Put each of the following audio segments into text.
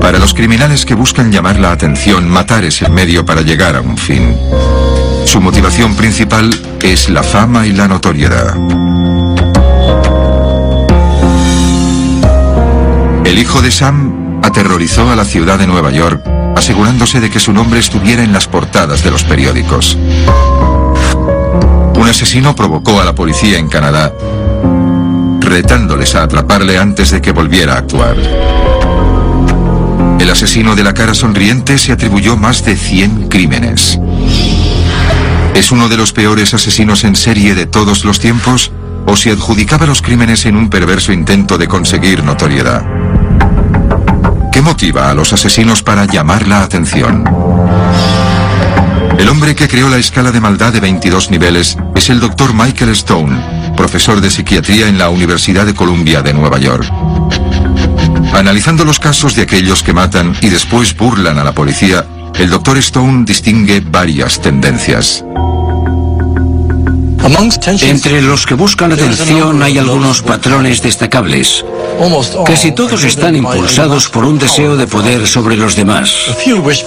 Para los criminales que buscan llamar la atención, matar es el medio para llegar a un fin. Su motivación principal es la fama y la notoriedad. El hijo de Sam aterrorizó a la ciudad de Nueva York, asegurándose de que su nombre estuviera en las portadas de los periódicos. Un asesino provocó a la policía en Canadá, retándoles a atraparle antes de que volviera a actuar. El asesino de la cara sonriente se atribuyó más de 100 crímenes. ¿Es uno de los peores asesinos en serie de todos los tiempos? ¿O se adjudicaba los crímenes en un perverso intento de conseguir notoriedad? ¿Qué motiva a los asesinos para llamar la atención? El hombre que creó la escala de maldad de 22 niveles es el doctor Michael Stone, profesor de psiquiatría en la Universidad de Columbia de Nueva York. Analizando los casos de aquellos que matan y después burlan a la policía, el doctor Stone distingue varias tendencias. Entre los que buscan atención hay algunos patrones destacables. Casi todos están impulsados por un deseo de poder sobre los demás.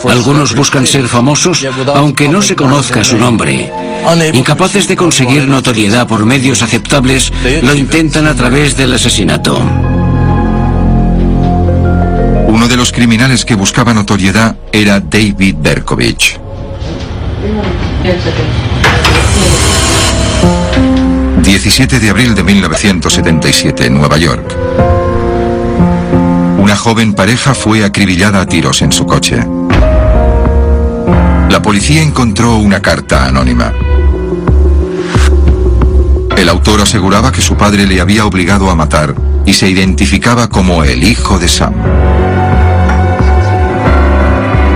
Algunos buscan ser famosos aunque no se conozca su nombre. Incapaces de conseguir notoriedad por medios aceptables, lo intentan a través del asesinato. Uno de los criminales que buscaba notoriedad era David Berkovich. 17 de abril de 1977, Nueva York. Joven pareja fue acribillada a tiros en su coche. La policía encontró una carta anónima. El autor aseguraba que su padre le había obligado a matar y se identificaba como el hijo de Sam.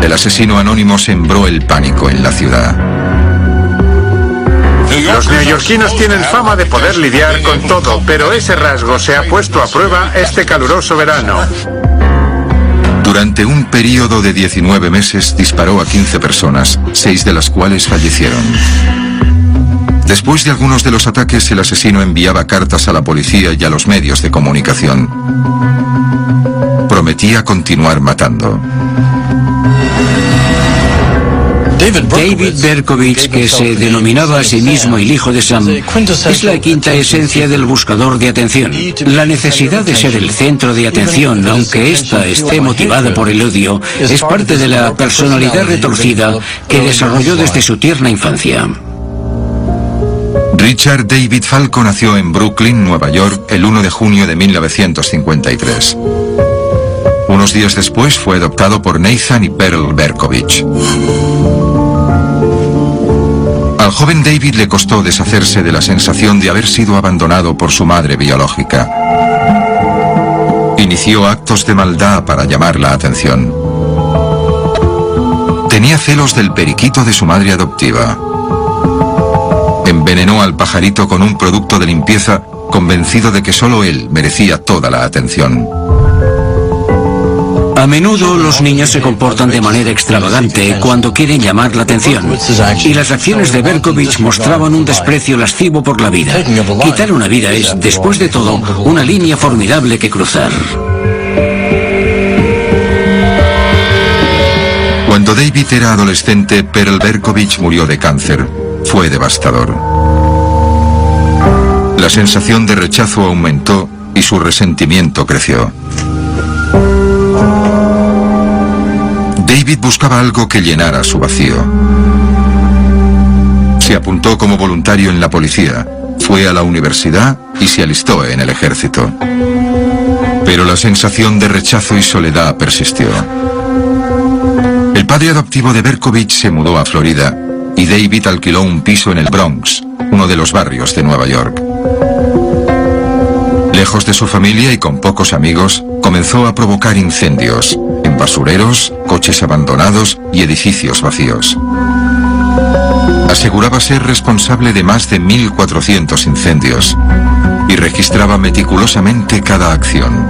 El asesino anónimo sembró el pánico en la ciudad. Los neoyorquinos tienen fama de poder lidiar con todo, pero ese rasgo se ha puesto a prueba este caluroso verano. Durante un periodo de 19 meses disparó a 15 personas, seis de las cuales fallecieron. Después de algunos de los ataques, el asesino enviaba cartas a la policía y a los medios de comunicación. Prometía continuar matando. David Berkovich, que se denominaba a sí mismo el hijo de Sam, es la quinta esencia del buscador de atención. La necesidad de ser el centro de atención, aunque ésta esté motivada por el odio, es parte de la personalidad retorcida que desarrolló desde su tierna infancia. Richard David Falco nació en Brooklyn, Nueva York, el 1 de junio de 1953. Unos días después fue adoptado por Nathan y Pearl Berkovich. Al joven David le costó deshacerse de la sensación de haber sido abandonado por su madre biológica. Inició actos de maldad para llamar la atención. Tenía celos del periquito de su madre adoptiva. Envenenó al pajarito con un producto de limpieza convencido de que solo él merecía toda la atención. A menudo los niños se comportan de manera extravagante cuando quieren llamar la atención. Y las acciones de Berkovich mostraban un desprecio lascivo por la vida. Quitar una vida es, después de todo, una línea formidable que cruzar. Cuando David era adolescente, Perl Berkovich murió de cáncer. Fue devastador. La sensación de rechazo aumentó y su resentimiento creció. David buscaba algo que llenara su vacío. Se apuntó como voluntario en la policía, fue a la universidad y se alistó en el ejército. Pero la sensación de rechazo y soledad persistió. El padre adoptivo de Berkovich se mudó a Florida y David alquiló un piso en el Bronx, uno de los barrios de Nueva York. Lejos de su familia y con pocos amigos, comenzó a provocar incendios, basureros, coches abandonados y edificios vacíos. Aseguraba ser responsable de más de 1.400 incendios y registraba meticulosamente cada acción.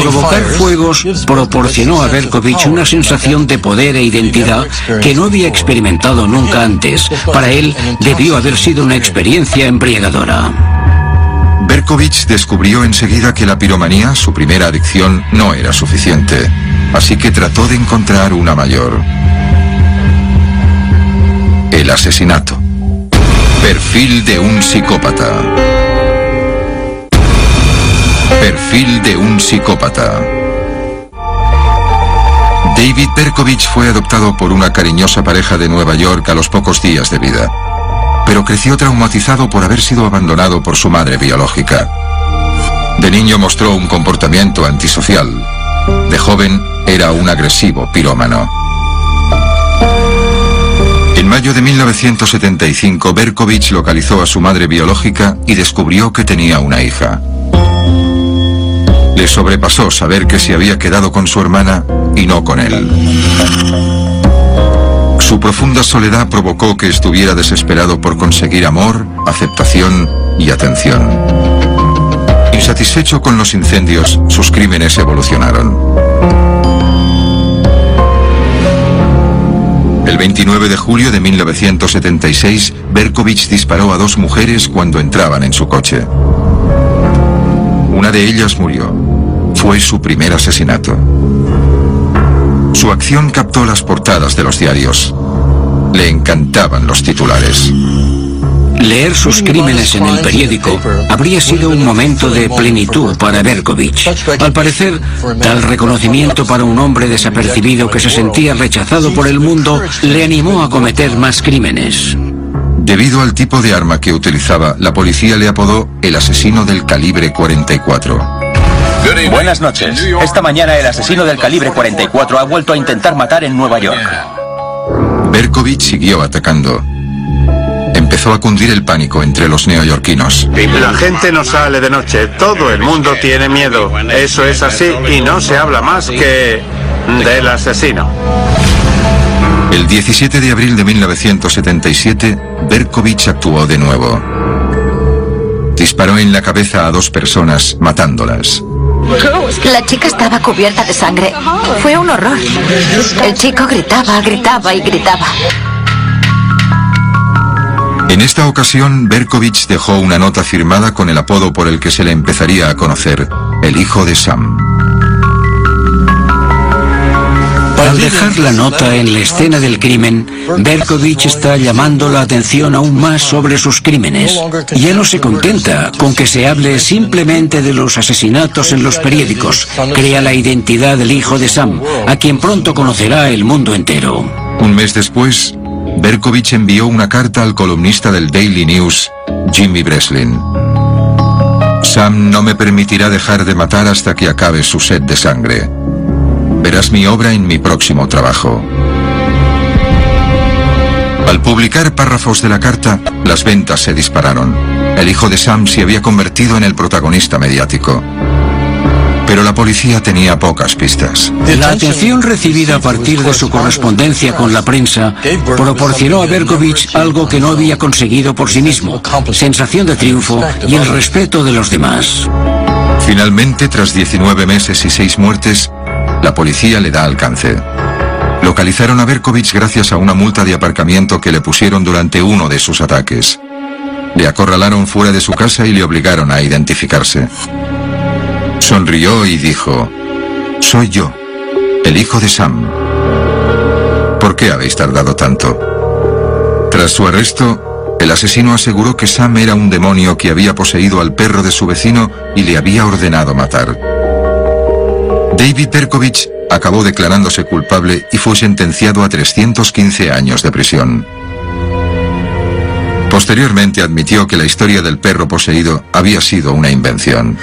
Provocar fuegos proporcionó a Berkovich una sensación de poder e identidad que no había experimentado nunca antes. Para él debió haber sido una experiencia embriagadora. Berkovich descubrió enseguida que la piromanía, su primera adicción, no era suficiente, así que trató de encontrar una mayor. El asesinato. Perfil de un psicópata. Perfil de un psicópata. David Berkovich fue adoptado por una cariñosa pareja de Nueva York a los pocos días de vida pero creció traumatizado por haber sido abandonado por su madre biológica. De niño mostró un comportamiento antisocial. De joven era un agresivo pirómano. En mayo de 1975, Berkovich localizó a su madre biológica y descubrió que tenía una hija. Le sobrepasó saber que se había quedado con su hermana y no con él. Su profunda soledad provocó que estuviera desesperado por conseguir amor, aceptación y atención. Insatisfecho con los incendios, sus crímenes evolucionaron. El 29 de julio de 1976, Berkovich disparó a dos mujeres cuando entraban en su coche. Una de ellas murió. Fue su primer asesinato. Su acción captó las portadas de los diarios. Le encantaban los titulares. Leer sus crímenes en el periódico habría sido un momento de plenitud para Berkovich. Al parecer, tal reconocimiento para un hombre desapercibido que se sentía rechazado por el mundo le animó a cometer más crímenes. Debido al tipo de arma que utilizaba, la policía le apodó el asesino del calibre 44. Buenas noches. Esta mañana el asesino del calibre 44 ha vuelto a intentar matar en Nueva York. Berkovich siguió atacando. Empezó a cundir el pánico entre los neoyorquinos. La gente no sale de noche, todo el mundo tiene miedo. Eso es así y no se habla más que del asesino. El 17 de abril de 1977, Berkovich actuó de nuevo. Disparó en la cabeza a dos personas, matándolas. La chica estaba cubierta de sangre. Fue un horror. El chico gritaba, gritaba y gritaba. En esta ocasión, Berkovich dejó una nota firmada con el apodo por el que se le empezaría a conocer, el hijo de Sam. Al dejar la nota en la escena del crimen, Berkovich está llamando la atención aún más sobre sus crímenes. Ya no se contenta con que se hable simplemente de los asesinatos en los periódicos. Crea la identidad del hijo de Sam, a quien pronto conocerá el mundo entero. Un mes después, Berkovich envió una carta al columnista del Daily News, Jimmy Breslin. Sam no me permitirá dejar de matar hasta que acabe su sed de sangre. Verás mi obra en mi próximo trabajo. Al publicar párrafos de la carta, las ventas se dispararon. El hijo de Sam se había convertido en el protagonista mediático. Pero la policía tenía pocas pistas. La atención recibida a partir de su correspondencia con la prensa proporcionó a Berkovich algo que no había conseguido por sí mismo, sensación de triunfo y el respeto de los demás. Finalmente, tras 19 meses y 6 muertes, la policía le da alcance. Localizaron a Berkovich gracias a una multa de aparcamiento que le pusieron durante uno de sus ataques. Le acorralaron fuera de su casa y le obligaron a identificarse. Sonrió y dijo, soy yo, el hijo de Sam. ¿Por qué habéis tardado tanto? Tras su arresto, el asesino aseguró que Sam era un demonio que había poseído al perro de su vecino y le había ordenado matar. David Berkovich acabó declarándose culpable y fue sentenciado a 315 años de prisión. Posteriormente admitió que la historia del perro poseído había sido una invención.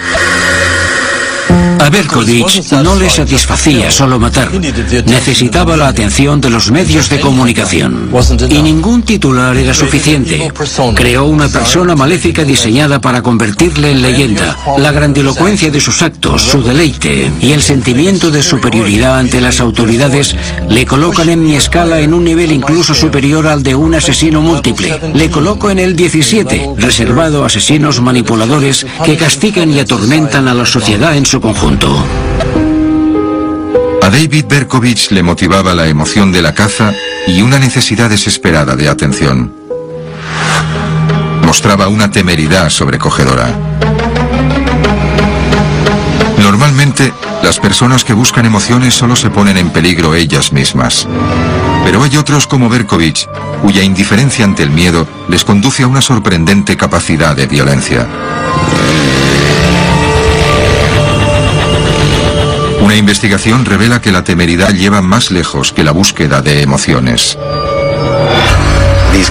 A Berkovich no le satisfacía solo matar. Necesitaba la atención de los medios de comunicación. Y ningún titular era suficiente. Creó una persona maléfica diseñada para convertirle en leyenda. La grandilocuencia de sus actos, su deleite y el sentimiento de superioridad ante las autoridades le colocan en mi escala en un nivel incluso superior al de un asesino múltiple. Le coloco en el 17, reservado a asesinos manipuladores que castigan y atormentan a la sociedad en su conjunto. A David Berkovich le motivaba la emoción de la caza y una necesidad desesperada de atención. Mostraba una temeridad sobrecogedora. Normalmente, las personas que buscan emociones solo se ponen en peligro ellas mismas. Pero hay otros como Berkovich, cuya indiferencia ante el miedo les conduce a una sorprendente capacidad de violencia. Una investigación revela que la temeridad lleva más lejos que la búsqueda de emociones.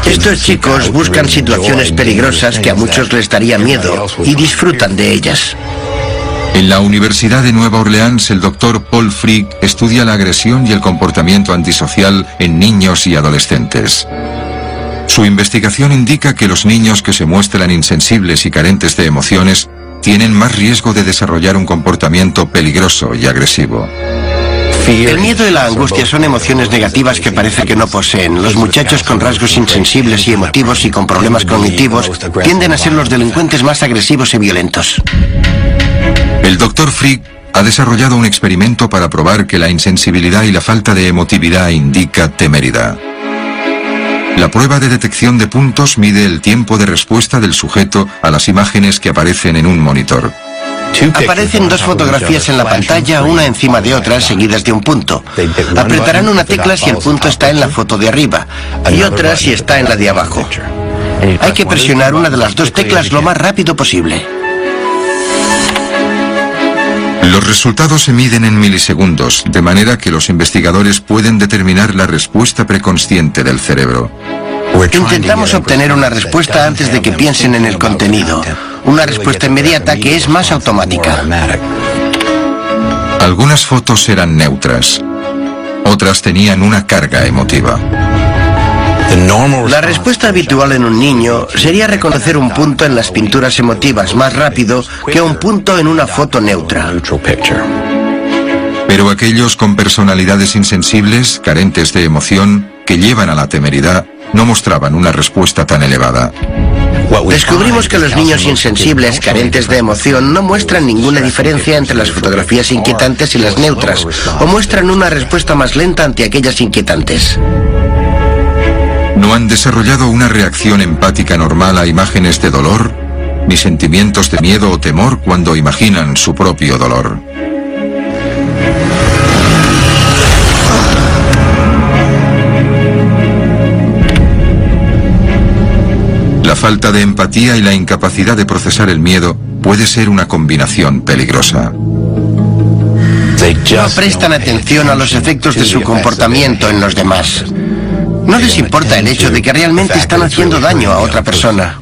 Estos chicos buscan situaciones peligrosas que a muchos les daría miedo y disfrutan de ellas. En la Universidad de Nueva Orleans, el doctor Paul Frick estudia la agresión y el comportamiento antisocial en niños y adolescentes. Su investigación indica que los niños que se muestran insensibles y carentes de emociones tienen más riesgo de desarrollar un comportamiento peligroso y agresivo. El miedo y la angustia son emociones negativas que parece que no poseen. Los muchachos con rasgos insensibles y emotivos y con problemas cognitivos tienden a ser los delincuentes más agresivos y violentos. El doctor Frick ha desarrollado un experimento para probar que la insensibilidad y la falta de emotividad indica temeridad. La prueba de detección de puntos mide el tiempo de respuesta del sujeto a las imágenes que aparecen en un monitor. Aparecen dos fotografías en la pantalla, una encima de otra, seguidas de un punto. Apretarán una tecla si el punto está en la foto de arriba y otra si está en la de abajo. Hay que presionar una de las dos teclas lo más rápido posible. Los resultados se miden en milisegundos, de manera que los investigadores pueden determinar la respuesta preconsciente del cerebro. Intentamos obtener una respuesta antes de que piensen en el contenido. Una respuesta inmediata que es más automática. Algunas fotos eran neutras. Otras tenían una carga emotiva. La respuesta habitual en un niño sería reconocer un punto en las pinturas emotivas más rápido que un punto en una foto neutra. Pero aquellos con personalidades insensibles, carentes de emoción, que llevan a la temeridad, no mostraban una respuesta tan elevada. Descubrimos que los niños insensibles, carentes de emoción, no muestran ninguna diferencia entre las fotografías inquietantes y las neutras, o muestran una respuesta más lenta ante aquellas inquietantes no han desarrollado una reacción empática normal a imágenes de dolor, ni sentimientos de miedo o temor cuando imaginan su propio dolor. La falta de empatía y la incapacidad de procesar el miedo puede ser una combinación peligrosa. No prestan atención a los efectos de su comportamiento en los demás. No les importa el hecho de que realmente están haciendo daño a otra persona.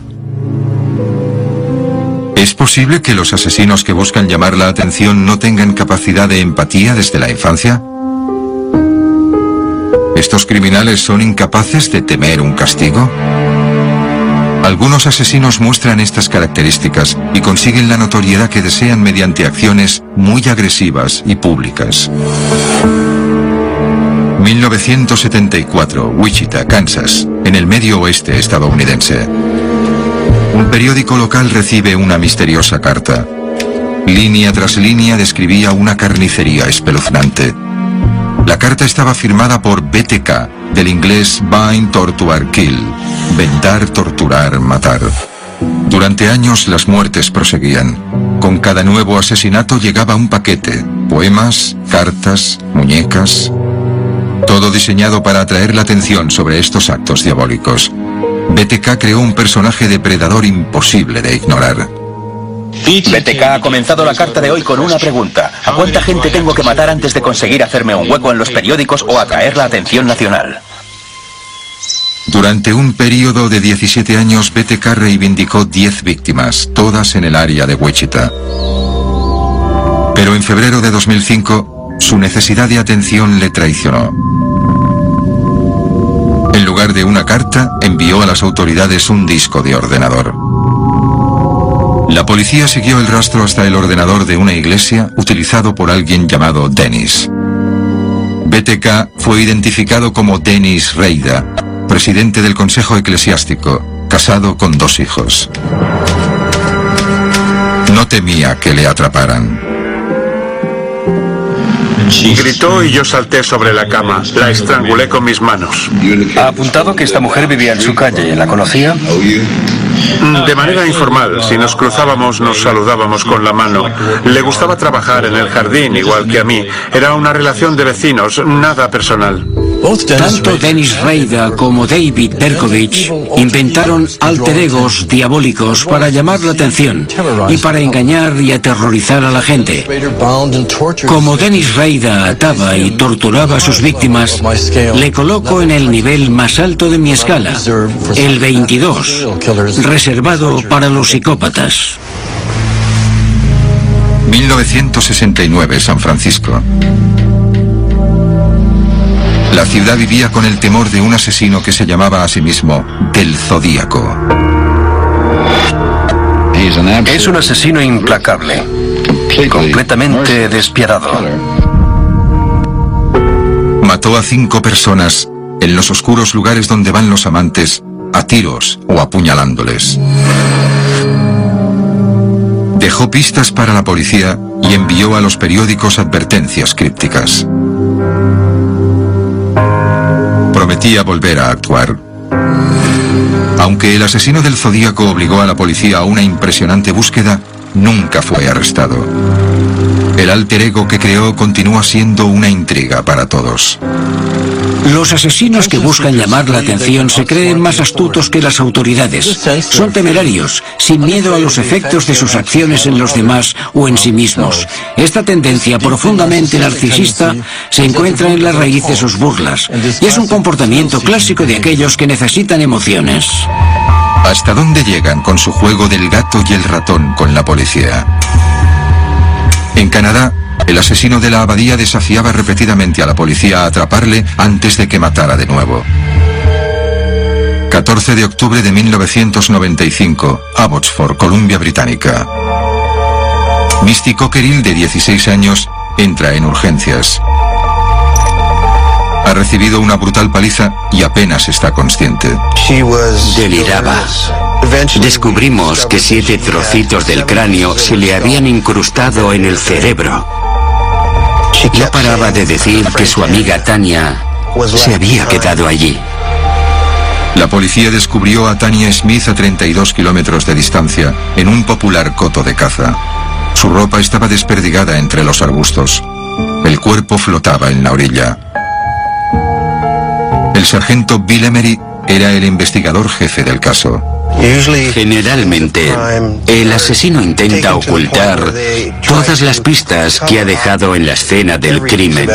¿Es posible que los asesinos que buscan llamar la atención no tengan capacidad de empatía desde la infancia? ¿Estos criminales son incapaces de temer un castigo? Algunos asesinos muestran estas características y consiguen la notoriedad que desean mediante acciones muy agresivas y públicas. 1974, Wichita, Kansas, en el medio oeste estadounidense. Un periódico local recibe una misteriosa carta. Línea tras línea describía una carnicería espeluznante. La carta estaba firmada por BTK, del inglés Bind, Torture, Kill, vendar, torturar, matar. Durante años las muertes proseguían. Con cada nuevo asesinato llegaba un paquete, poemas, cartas, muñecas, todo diseñado para atraer la atención sobre estos actos diabólicos. BTK creó un personaje depredador imposible de ignorar. BTK ha comenzado la carta de hoy con una pregunta. ¿A cuánta gente tengo que matar antes de conseguir hacerme un hueco en los periódicos o atraer la atención nacional? Durante un periodo de 17 años, BTK reivindicó 10 víctimas, todas en el área de Wichita. Pero en febrero de 2005, su necesidad de atención le traicionó. En lugar de una carta, envió a las autoridades un disco de ordenador. La policía siguió el rastro hasta el ordenador de una iglesia utilizado por alguien llamado Dennis. BTK fue identificado como Dennis Reida, presidente del Consejo Eclesiástico, casado con dos hijos. No temía que le atraparan. Gritó y yo salté sobre la cama. La estrangulé con mis manos. Ha apuntado que esta mujer vivía en su calle. ¿La conocía? De manera informal, si nos cruzábamos nos saludábamos con la mano. Le gustaba trabajar en el jardín igual que a mí. Era una relación de vecinos, nada personal. Tanto Dennis Reida como David Berkovich inventaron alter egos diabólicos para llamar la atención y para engañar y aterrorizar a la gente. Como Dennis Reida ataba y torturaba a sus víctimas, le coloco en el nivel más alto de mi escala, el 22, reservado para los psicópatas. 1969, San Francisco. La ciudad vivía con el temor de un asesino que se llamaba a sí mismo del Zodíaco. Es un asesino implacable, completamente despiadado. Mató a cinco personas en los oscuros lugares donde van los amantes, a tiros o apuñalándoles. Dejó pistas para la policía y envió a los periódicos advertencias crípticas. Prometía volver a actuar. Aunque el asesino del Zodíaco obligó a la policía a una impresionante búsqueda, nunca fue arrestado. El alter ego que creó continúa siendo una intriga para todos. Los asesinos que buscan llamar la atención se creen más astutos que las autoridades. Son temerarios, sin miedo a los efectos de sus acciones en los demás o en sí mismos. Esta tendencia profundamente narcisista se encuentra en la raíz de sus burlas y es un comportamiento clásico de aquellos que necesitan emociones. ¿Hasta dónde llegan con su juego del gato y el ratón con la policía? En Canadá, el asesino de la abadía desafiaba repetidamente a la policía a atraparle antes de que matara de nuevo. 14 de octubre de 1995, Abbotsford, Columbia Británica. Misty Cockerill, de 16 años, entra en urgencias. Ha recibido una brutal paliza y apenas está consciente. Deliraba. Descubrimos que siete trocitos del cráneo se le habían incrustado en el cerebro. No paraba de decir que su amiga Tania se había quedado allí. La policía descubrió a Tania Smith a 32 kilómetros de distancia, en un popular coto de caza. Su ropa estaba desperdigada entre los arbustos. El cuerpo flotaba en la orilla. El sargento Bill Emery era el investigador jefe del caso. Generalmente, el asesino intenta ocultar todas las pistas que ha dejado en la escena del crimen.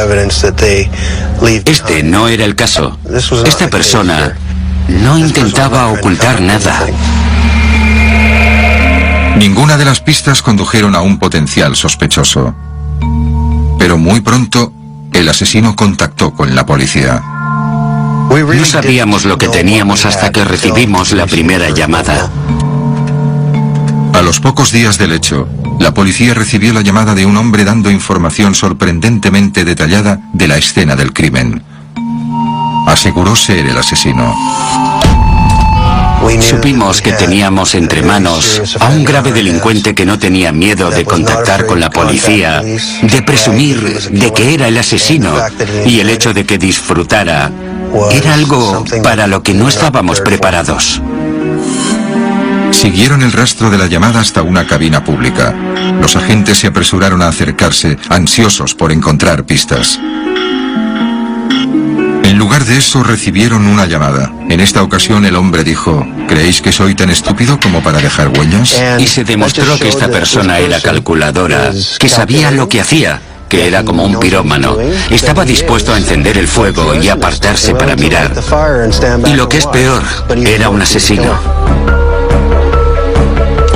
Este no era el caso. Esta persona no intentaba ocultar nada. Ninguna de las pistas condujeron a un potencial sospechoso. Pero muy pronto, el asesino contactó con la policía. No sabíamos lo que teníamos hasta que recibimos la primera llamada. A los pocos días del hecho, la policía recibió la llamada de un hombre dando información sorprendentemente detallada de la escena del crimen. Aseguró ser el asesino. Supimos que teníamos entre manos a un grave delincuente que no tenía miedo de contactar con la policía, de presumir de que era el asesino y el hecho de que disfrutara era algo para lo que no estábamos preparados. Siguieron el rastro de la llamada hasta una cabina pública. Los agentes se apresuraron a acercarse, ansiosos por encontrar pistas. En lugar de eso recibieron una llamada. En esta ocasión el hombre dijo, ¿creéis que soy tan estúpido como para dejar huellas? Y se demostró que esta persona era calculadora, que sabía lo que hacía, que era como un pirómano. Estaba dispuesto a encender el fuego y apartarse para mirar. Y lo que es peor, era un asesino.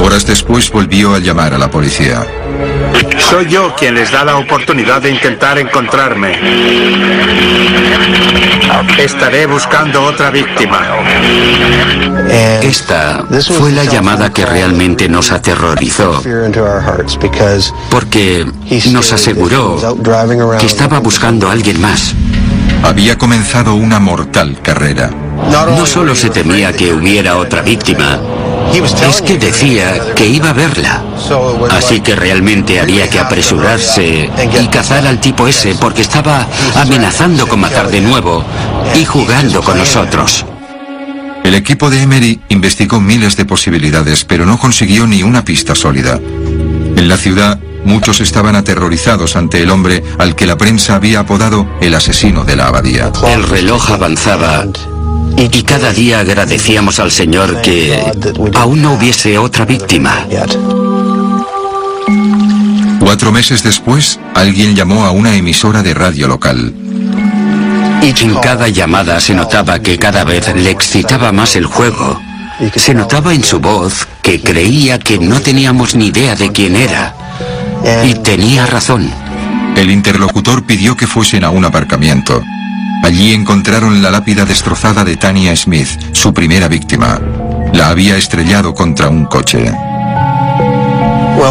Horas después volvió a llamar a la policía. Soy yo quien les da la oportunidad de intentar encontrarme. Estaré buscando otra víctima. Esta fue la llamada que realmente nos aterrorizó, porque nos aseguró que estaba buscando a alguien más. Había comenzado una mortal carrera. No solo se temía que hubiera otra víctima, es que decía que iba a verla. Así que realmente había que apresurarse y cazar al tipo ese porque estaba amenazando con matar de nuevo y jugando con nosotros. El equipo de Emery investigó miles de posibilidades, pero no consiguió ni una pista sólida. En la ciudad, muchos estaban aterrorizados ante el hombre al que la prensa había apodado el asesino de la abadía. El reloj avanzaba y cada día agradecíamos al Señor que aún no hubiese otra víctima. Cuatro meses después, alguien llamó a una emisora de radio local. En cada llamada se notaba que cada vez le excitaba más el juego. Se notaba en su voz que creía que no teníamos ni idea de quién era. Y tenía razón. El interlocutor pidió que fuesen a un aparcamiento. Allí encontraron la lápida destrozada de Tania Smith, su primera víctima. La había estrellado contra un coche.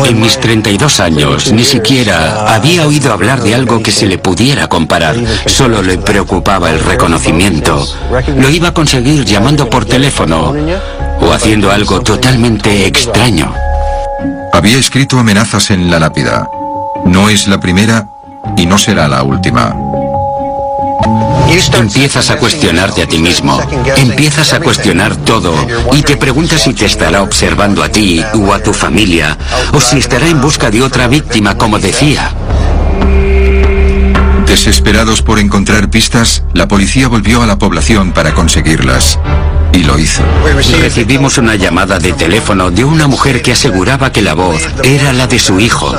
En mis 32 años ni siquiera había oído hablar de algo que se le pudiera comparar. Solo le preocupaba el reconocimiento. Lo iba a conseguir llamando por teléfono o haciendo algo totalmente extraño. Había escrito amenazas en la lápida. No es la primera y no será la última. Empiezas a cuestionarte a ti mismo, empiezas a cuestionar todo y te preguntas si te estará observando a ti o a tu familia o si estará en busca de otra víctima como decía. Desesperados por encontrar pistas, la policía volvió a la población para conseguirlas. Y lo hizo. Recibimos una llamada de teléfono de una mujer que aseguraba que la voz era la de su hijo.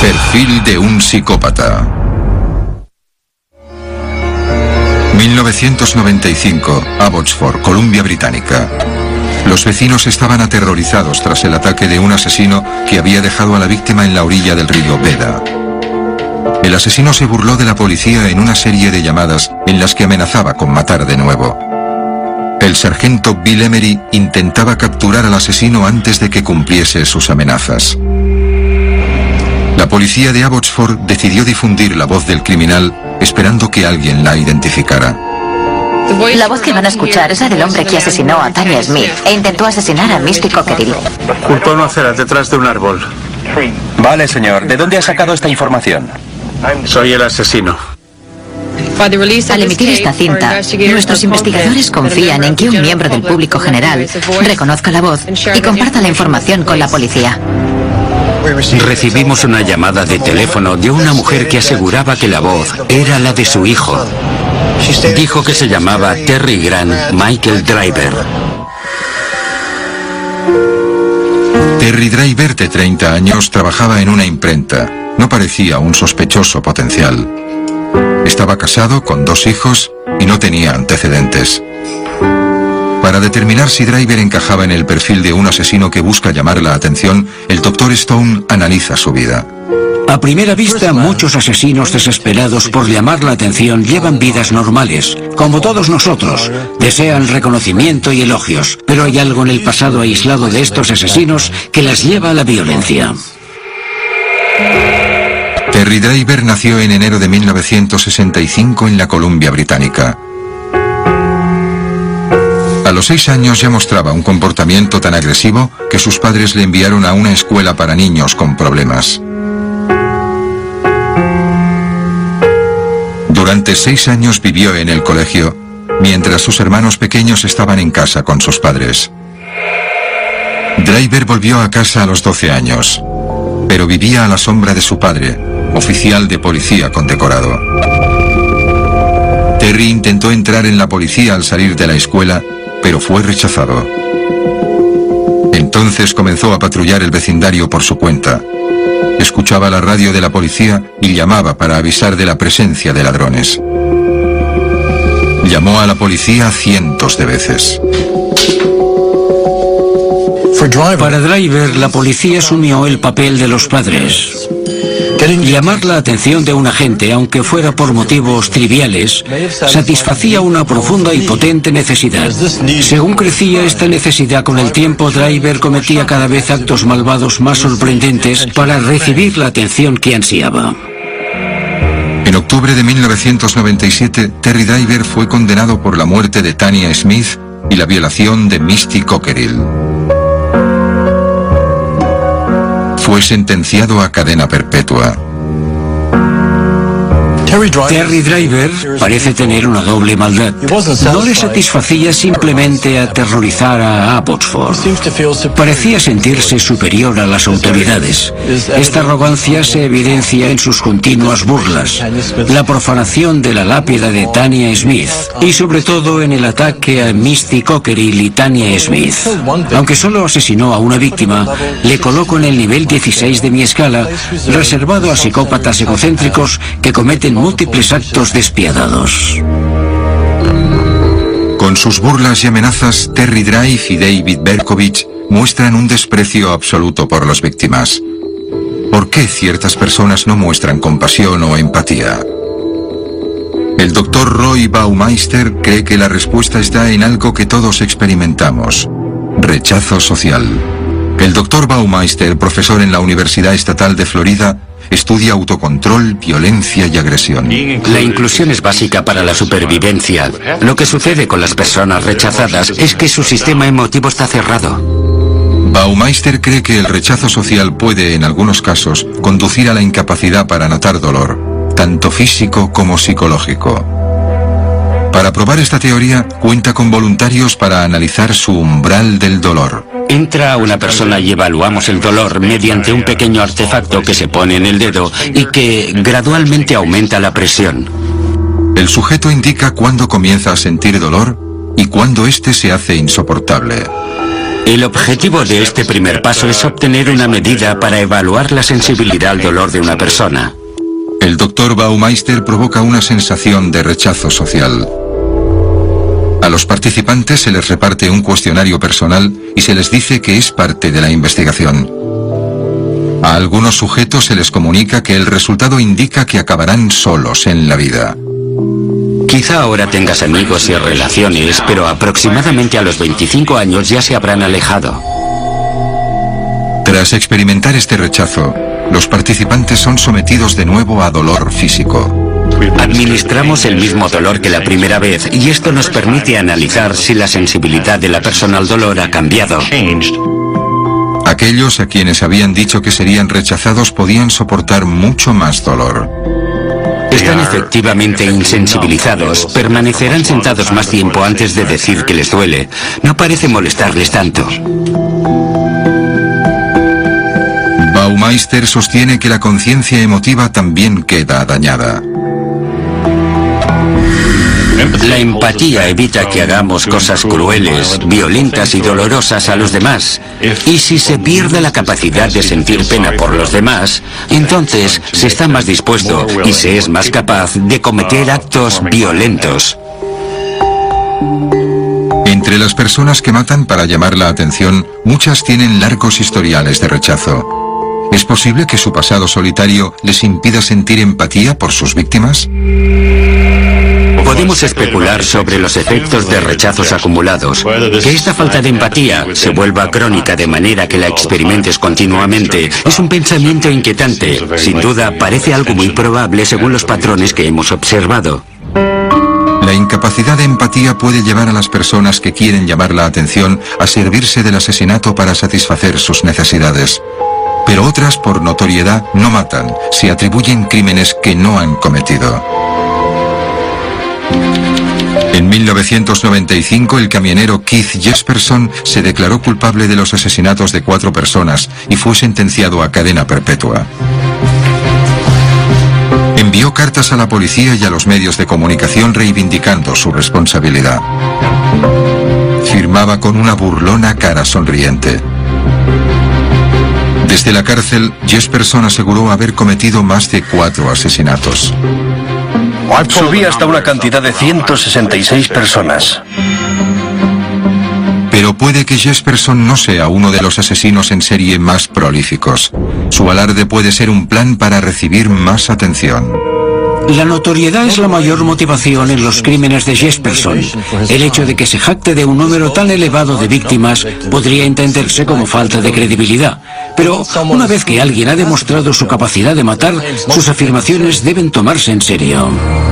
Perfil de un psicópata. 1995, Abbotsford, Columbia Británica. Los vecinos estaban aterrorizados tras el ataque de un asesino que había dejado a la víctima en la orilla del río Beda. El asesino se burló de la policía en una serie de llamadas en las que amenazaba con matar de nuevo. El sargento Bill Emery intentaba capturar al asesino antes de que cumpliese sus amenazas. La policía de Abbotsford decidió difundir la voz del criminal esperando que alguien la identificara. La voz que van a escuchar es la del hombre que asesinó a Tanya Smith e intentó asesinar a Misty Cockerill. Culpó no hacer detrás de un árbol. Vale, señor. ¿De dónde ha sacado esta información? Soy el asesino. Al emitir esta cinta, nuestros investigadores confían en que un miembro del público general reconozca la voz y comparta la información con la policía. Recibimos una llamada de teléfono de una mujer que aseguraba que la voz era la de su hijo. Dijo que se llamaba Terry Grant Michael Driver. Terry Driver, de 30 años, trabajaba en una imprenta. No parecía un sospechoso potencial. Estaba casado con dos hijos y no tenía antecedentes. Para determinar si Driver encajaba en el perfil de un asesino que busca llamar la atención, el Dr. Stone analiza su vida. A primera vista, muchos asesinos desesperados por llamar la atención llevan vidas normales, como todos nosotros. Desean reconocimiento y elogios, pero hay algo en el pasado aislado de estos asesinos que las lleva a la violencia. Terry Driver nació en enero de 1965 en la Columbia Británica. A los seis años ya mostraba un comportamiento tan agresivo que sus padres le enviaron a una escuela para niños con problemas. Durante seis años vivió en el colegio, mientras sus hermanos pequeños estaban en casa con sus padres. Driver volvió a casa a los 12 años, pero vivía a la sombra de su padre, oficial de policía condecorado. Terry intentó entrar en la policía al salir de la escuela pero fue rechazado. Entonces comenzó a patrullar el vecindario por su cuenta. Escuchaba la radio de la policía y llamaba para avisar de la presencia de ladrones. Llamó a la policía cientos de veces. Para Driver, la policía asumió el papel de los padres. Llamar la atención de un agente, aunque fuera por motivos triviales, satisfacía una profunda y potente necesidad. Según crecía esta necesidad con el tiempo, Driver cometía cada vez actos malvados más sorprendentes para recibir la atención que ansiaba. En octubre de 1997, Terry Driver fue condenado por la muerte de Tania Smith y la violación de Misty Cockerill. Fue sentenciado a cadena perpetua. Terry Driver parece tener una doble maldad. No le satisfacía simplemente aterrorizar a Abbotsford. Parecía sentirse superior a las autoridades. Esta arrogancia se evidencia en sus continuas burlas, la profanación de la lápida de Tania Smith y sobre todo en el ataque a Misty Cockerill y Tania Smith. Aunque solo asesinó a una víctima, le coloco en el nivel 16 de mi escala, reservado a psicópatas egocéntricos que cometen múltiples actos despiadados. Con sus burlas y amenazas, Terry Drive y David Berkovich muestran un desprecio absoluto por las víctimas. ¿Por qué ciertas personas no muestran compasión o empatía? El doctor Roy Baumeister cree que la respuesta está en algo que todos experimentamos, rechazo social. El doctor Baumeister, profesor en la Universidad Estatal de Florida, estudia autocontrol, violencia y agresión. La inclusión es básica para la supervivencia. Lo que sucede con las personas rechazadas es que su sistema emotivo está cerrado. Baumeister cree que el rechazo social puede, en algunos casos, conducir a la incapacidad para notar dolor, tanto físico como psicológico. Para probar esta teoría, cuenta con voluntarios para analizar su umbral del dolor. Entra una persona y evaluamos el dolor mediante un pequeño artefacto que se pone en el dedo y que gradualmente aumenta la presión. El sujeto indica cuándo comienza a sentir dolor y cuándo éste se hace insoportable. El objetivo de este primer paso es obtener una medida para evaluar la sensibilidad al dolor de una persona. El doctor Baumeister provoca una sensación de rechazo social. A los participantes se les reparte un cuestionario personal y se les dice que es parte de la investigación. A algunos sujetos se les comunica que el resultado indica que acabarán solos en la vida. Quizá ahora tengas amigos y relaciones, pero aproximadamente a los 25 años ya se habrán alejado. Tras experimentar este rechazo, los participantes son sometidos de nuevo a dolor físico. Administramos el mismo dolor que la primera vez y esto nos permite analizar si la sensibilidad de la persona al dolor ha cambiado. Aquellos a quienes habían dicho que serían rechazados podían soportar mucho más dolor. Están efectivamente insensibilizados, permanecerán sentados más tiempo antes de decir que les duele. No parece molestarles tanto. Baumeister sostiene que la conciencia emotiva también queda dañada. La empatía evita que hagamos cosas crueles, violentas y dolorosas a los demás. Y si se pierde la capacidad de sentir pena por los demás, entonces se está más dispuesto y se es más capaz de cometer actos violentos. Entre las personas que matan para llamar la atención, muchas tienen largos historiales de rechazo. ¿Es posible que su pasado solitario les impida sentir empatía por sus víctimas? Podemos especular sobre los efectos de rechazos acumulados. Que esta falta de empatía se vuelva crónica de manera que la experimentes continuamente es un pensamiento inquietante. Sin duda, parece algo muy probable según los patrones que hemos observado. La incapacidad de empatía puede llevar a las personas que quieren llamar la atención a servirse del asesinato para satisfacer sus necesidades. Pero otras, por notoriedad, no matan, se atribuyen crímenes que no han cometido. En 1995 el camionero Keith Jesperson se declaró culpable de los asesinatos de cuatro personas y fue sentenciado a cadena perpetua. Envió cartas a la policía y a los medios de comunicación reivindicando su responsabilidad. Firmaba con una burlona cara sonriente. Desde la cárcel, Jesperson aseguró haber cometido más de cuatro asesinatos. Subí hasta una cantidad de 166 personas. Pero puede que Jesperson no sea uno de los asesinos en serie más prolíficos. Su alarde puede ser un plan para recibir más atención. La notoriedad es la mayor motivación en los crímenes de Jesperson. El hecho de que se jacte de un número tan elevado de víctimas podría entenderse como falta de credibilidad. Pero una vez que alguien ha demostrado su capacidad de matar, sus afirmaciones deben tomarse en serio.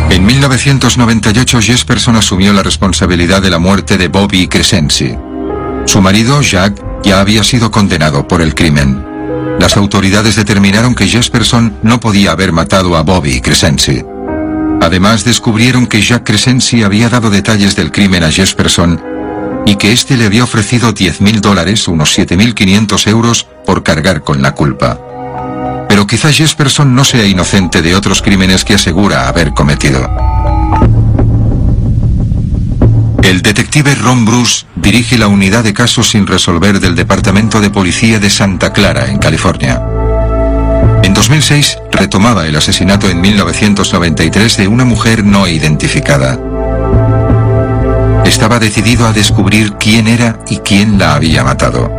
En 1998 Jesperson asumió la responsabilidad de la muerte de Bobby Crescenzi. Su marido, Jack, ya había sido condenado por el crimen. Las autoridades determinaron que Jesperson no podía haber matado a Bobby Crescenzi. Además descubrieron que Jacques Crescency había dado detalles del crimen a Jesperson y que éste le había ofrecido 10.000 dólares, unos 7.500 euros, por cargar con la culpa. Pero quizá Jesperson no sea inocente de otros crímenes que asegura haber cometido. El detective Ron Bruce dirige la unidad de casos sin resolver del Departamento de Policía de Santa Clara, en California. En 2006 retomaba el asesinato en 1993 de una mujer no identificada. Estaba decidido a descubrir quién era y quién la había matado.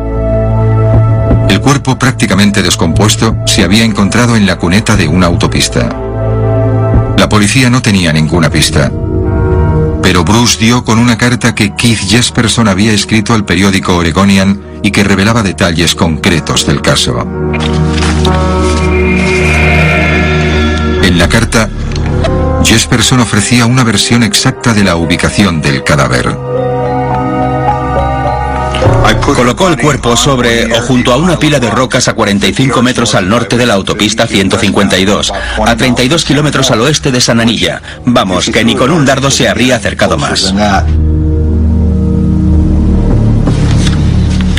El cuerpo prácticamente descompuesto se había encontrado en la cuneta de una autopista. La policía no tenía ninguna pista pero Bruce dio con una carta que Keith Jesperson había escrito al periódico Oregonian y que revelaba detalles concretos del caso. En la carta, Jesperson ofrecía una versión exacta de la ubicación del cadáver. Colocó el cuerpo sobre o junto a una pila de rocas a 45 metros al norte de la autopista 152, a 32 kilómetros al oeste de San Anilla. Vamos, que ni con un dardo se habría acercado más.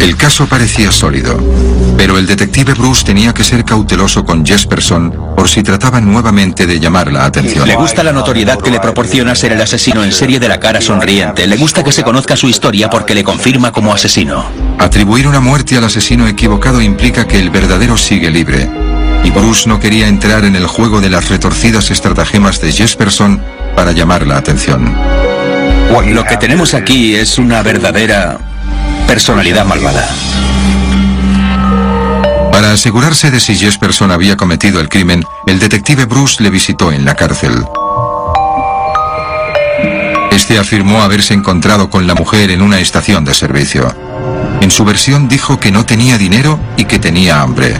El caso parecía sólido, pero el detective Bruce tenía que ser cauteloso con Jesperson por si trataba nuevamente de llamar la atención. Le gusta la notoriedad que le proporciona ser el asesino en serie de la cara sonriente. Le gusta que se conozca su historia porque le confirma como asesino. Atribuir una muerte al asesino equivocado implica que el verdadero sigue libre. Y Bruce no quería entrar en el juego de las retorcidas estratagemas de Jesperson para llamar la atención. Lo que tenemos aquí es una verdadera personalidad malvada. Para asegurarse de si Jesperson había cometido el crimen, el detective Bruce le visitó en la cárcel. Este afirmó haberse encontrado con la mujer en una estación de servicio. En su versión dijo que no tenía dinero y que tenía hambre.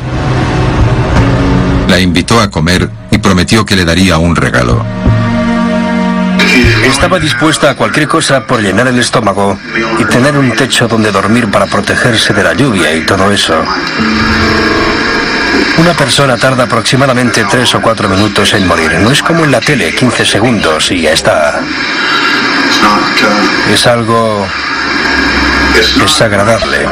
La invitó a comer y prometió que le daría un regalo. Estaba dispuesta a cualquier cosa por llenar el estómago y tener un techo donde dormir para protegerse de la lluvia y todo eso. Una persona tarda aproximadamente tres o cuatro minutos en morir. No es como en la tele, 15 segundos y ya está. Es algo desagradable.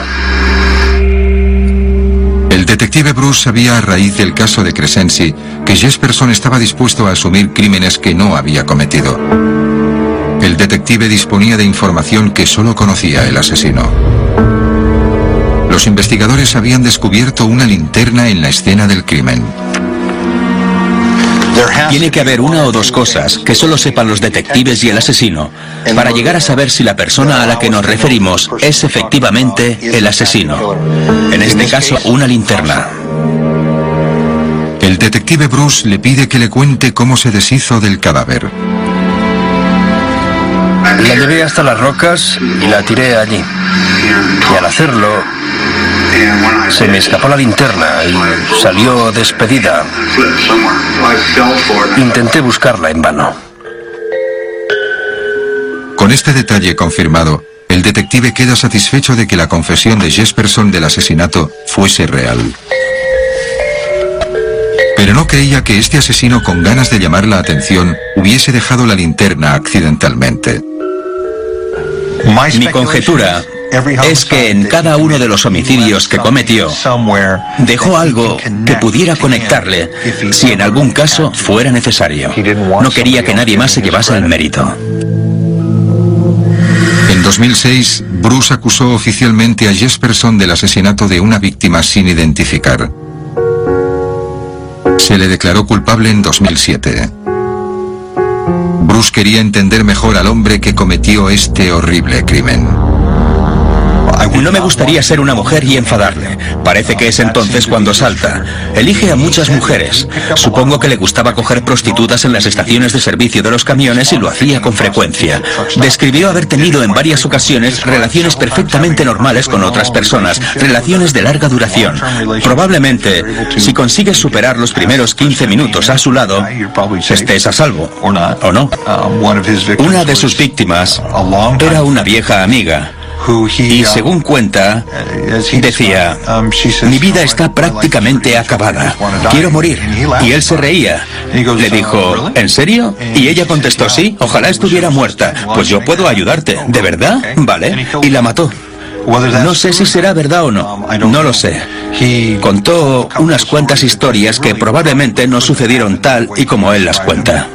Detective Bruce sabía a raíz del caso de Crescency que Jesperson estaba dispuesto a asumir crímenes que no había cometido. El detective disponía de información que solo conocía el asesino. Los investigadores habían descubierto una linterna en la escena del crimen. Tiene que haber una o dos cosas que solo sepan los detectives y el asesino para llegar a saber si la persona a la que nos referimos es efectivamente el asesino. En este caso, una linterna. El detective Bruce le pide que le cuente cómo se deshizo del cadáver. La llevé hasta las rocas y la tiré allí. Y al hacerlo, se me escapó la linterna y salió despedida. Intenté buscarla en vano. Con este detalle confirmado, el detective queda satisfecho de que la confesión de Jesperson del asesinato fuese real. Pero no creía que este asesino con ganas de llamar la atención hubiese dejado la linterna accidentalmente. Mi conjetura es que en cada uno de los homicidios que cometió dejó algo que pudiera conectarle si en algún caso fuera necesario. No quería que nadie más se llevase el mérito. En 2006, Bruce acusó oficialmente a Jesperson del asesinato de una víctima sin identificar. Se le declaró culpable en 2007. Bruce quería entender mejor al hombre que cometió este horrible crimen. No me gustaría ser una mujer y enfadarle. Parece que es entonces cuando salta. Elige a muchas mujeres. Supongo que le gustaba coger prostitutas en las estaciones de servicio de los camiones y lo hacía con frecuencia. Describió haber tenido en varias ocasiones relaciones perfectamente normales con otras personas, relaciones de larga duración. Probablemente, si consigues superar los primeros 15 minutos a su lado, estés a salvo. ¿O no? Una de sus víctimas era una vieja amiga. Y según cuenta, decía, mi vida está prácticamente acabada, quiero morir. Y él se reía, Le dijo, ¿en serio? Y ella contestó, sí, ojalá estuviera muerta. Pues yo puedo ayudarte. ¿De verdad? Vale. Y la mató. No sé si será verdad o no, no lo sé. Contó unas cuantas historias que probablemente no sucedieron tal y como él las cuenta.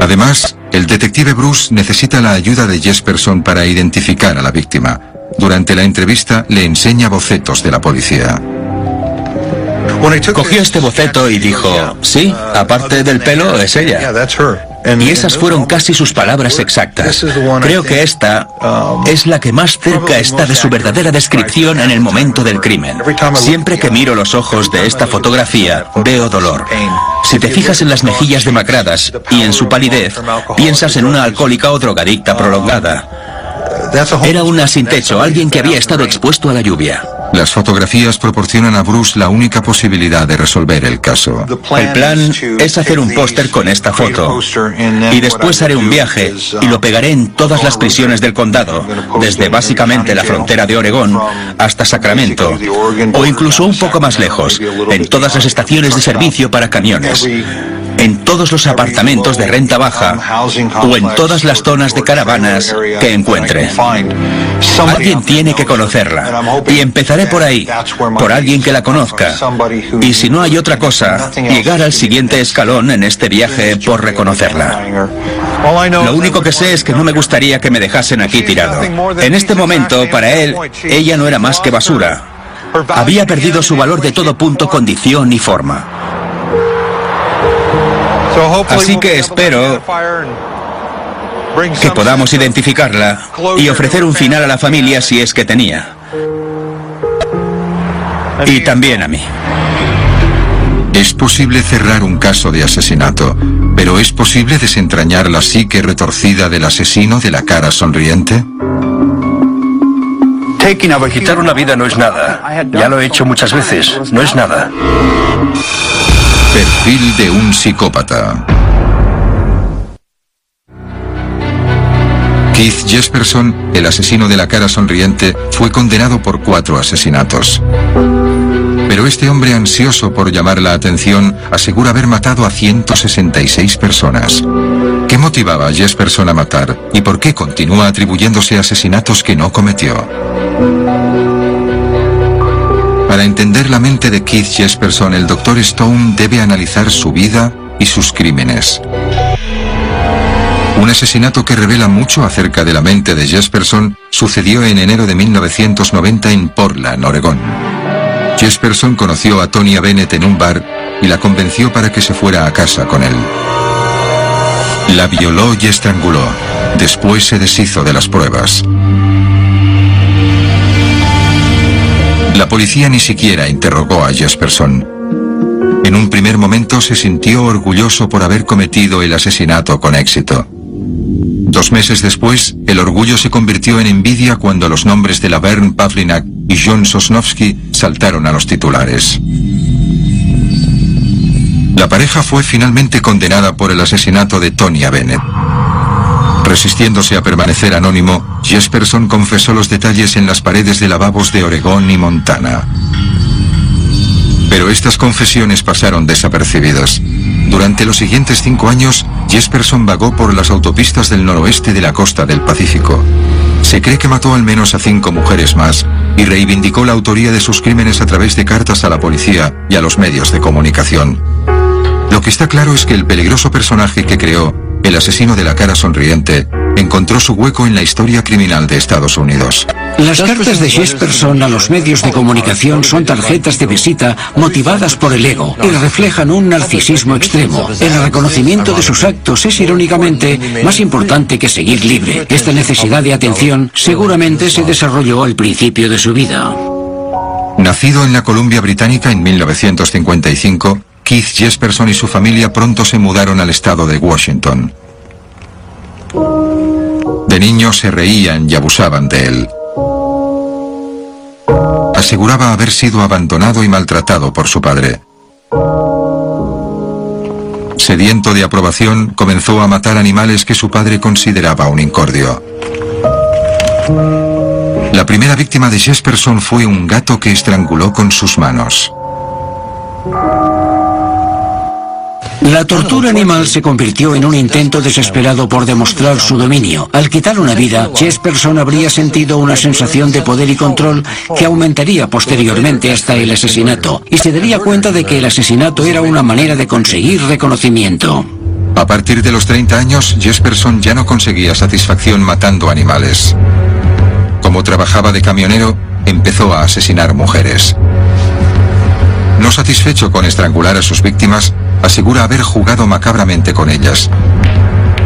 Además, el detective Bruce necesita la ayuda de Jesperson para identificar a la víctima. Durante la entrevista le enseña bocetos de la policía. Cogió este boceto y dijo, sí, aparte del pelo es ella. Y esas fueron casi sus palabras exactas. Creo que esta es la que más cerca está de su verdadera descripción en el momento del crimen. Siempre que miro los ojos de esta fotografía, veo dolor. Si te fijas en las mejillas demacradas y en su palidez, piensas en una alcohólica o drogadicta prolongada. Era una sin techo, alguien que había estado expuesto a la lluvia. Las fotografías proporcionan a Bruce la única posibilidad de resolver el caso. El plan es hacer un póster con esta foto y después haré un viaje y lo pegaré en todas las prisiones del condado, desde básicamente la frontera de Oregón hasta Sacramento o incluso un poco más lejos, en todas las estaciones de servicio para camiones en todos los apartamentos de renta baja o en todas las zonas de caravanas que encuentre. Alguien tiene que conocerla y empezaré por ahí, por alguien que la conozca. Y si no hay otra cosa, llegar al siguiente escalón en este viaje por reconocerla. Lo único que sé es que no me gustaría que me dejasen aquí tirado. En este momento, para él, ella no era más que basura. Había perdido su valor de todo punto, condición y forma. Así que espero que podamos identificarla y ofrecer un final a la familia si es que tenía. Y también a mí. Es posible cerrar un caso de asesinato, pero ¿es posible desentrañar la psique retorcida del asesino de la cara sonriente? Quitar una vida no es nada. Ya lo he hecho muchas veces. No es nada. Perfil de un psicópata. Keith Jesperson, el asesino de la cara sonriente, fue condenado por cuatro asesinatos. Pero este hombre ansioso por llamar la atención asegura haber matado a 166 personas. ¿Qué motivaba a Jesperson a matar y por qué continúa atribuyéndose asesinatos que no cometió? La mente de Keith Jesperson, el Dr. Stone debe analizar su vida y sus crímenes. Un asesinato que revela mucho acerca de la mente de Jesperson sucedió en enero de 1990 en Portland, Oregón. Jesperson conoció a Tonya Bennett en un bar y la convenció para que se fuera a casa con él. La violó y estranguló. Después se deshizo de las pruebas. La policía ni siquiera interrogó a Jesperson. En un primer momento se sintió orgulloso por haber cometido el asesinato con éxito. Dos meses después, el orgullo se convirtió en envidia cuando los nombres de Laverne Pavlinak y John Sosnowski saltaron a los titulares. La pareja fue finalmente condenada por el asesinato de Tonya Bennett. Resistiéndose a permanecer anónimo, Jesperson confesó los detalles en las paredes de lavabos de Oregón y Montana. Pero estas confesiones pasaron desapercibidas. Durante los siguientes cinco años, Jesperson vagó por las autopistas del noroeste de la costa del Pacífico. Se cree que mató al menos a cinco mujeres más y reivindicó la autoría de sus crímenes a través de cartas a la policía y a los medios de comunicación. Lo que está claro es que el peligroso personaje que creó el asesino de la cara sonriente encontró su hueco en la historia criminal de Estados Unidos. Las cartas de Jesperson a los medios de comunicación son tarjetas de visita motivadas por el ego y reflejan un narcisismo extremo. El reconocimiento de sus actos es irónicamente más importante que seguir libre. Esta necesidad de atención seguramente se desarrolló al principio de su vida. Nacido en la Columbia Británica en 1955, Keith Jesperson y su familia pronto se mudaron al estado de Washington. De niño se reían y abusaban de él. Aseguraba haber sido abandonado y maltratado por su padre. Sediento de aprobación, comenzó a matar animales que su padre consideraba un incordio. La primera víctima de Jesperson fue un gato que estranguló con sus manos. La tortura animal se convirtió en un intento desesperado por demostrar su dominio. Al quitar una vida, Jesperson habría sentido una sensación de poder y control que aumentaría posteriormente hasta el asesinato, y se daría cuenta de que el asesinato era una manera de conseguir reconocimiento. A partir de los 30 años, Jesperson ya no conseguía satisfacción matando animales. Como trabajaba de camionero, empezó a asesinar mujeres. No satisfecho con estrangular a sus víctimas, asegura haber jugado macabramente con ellas.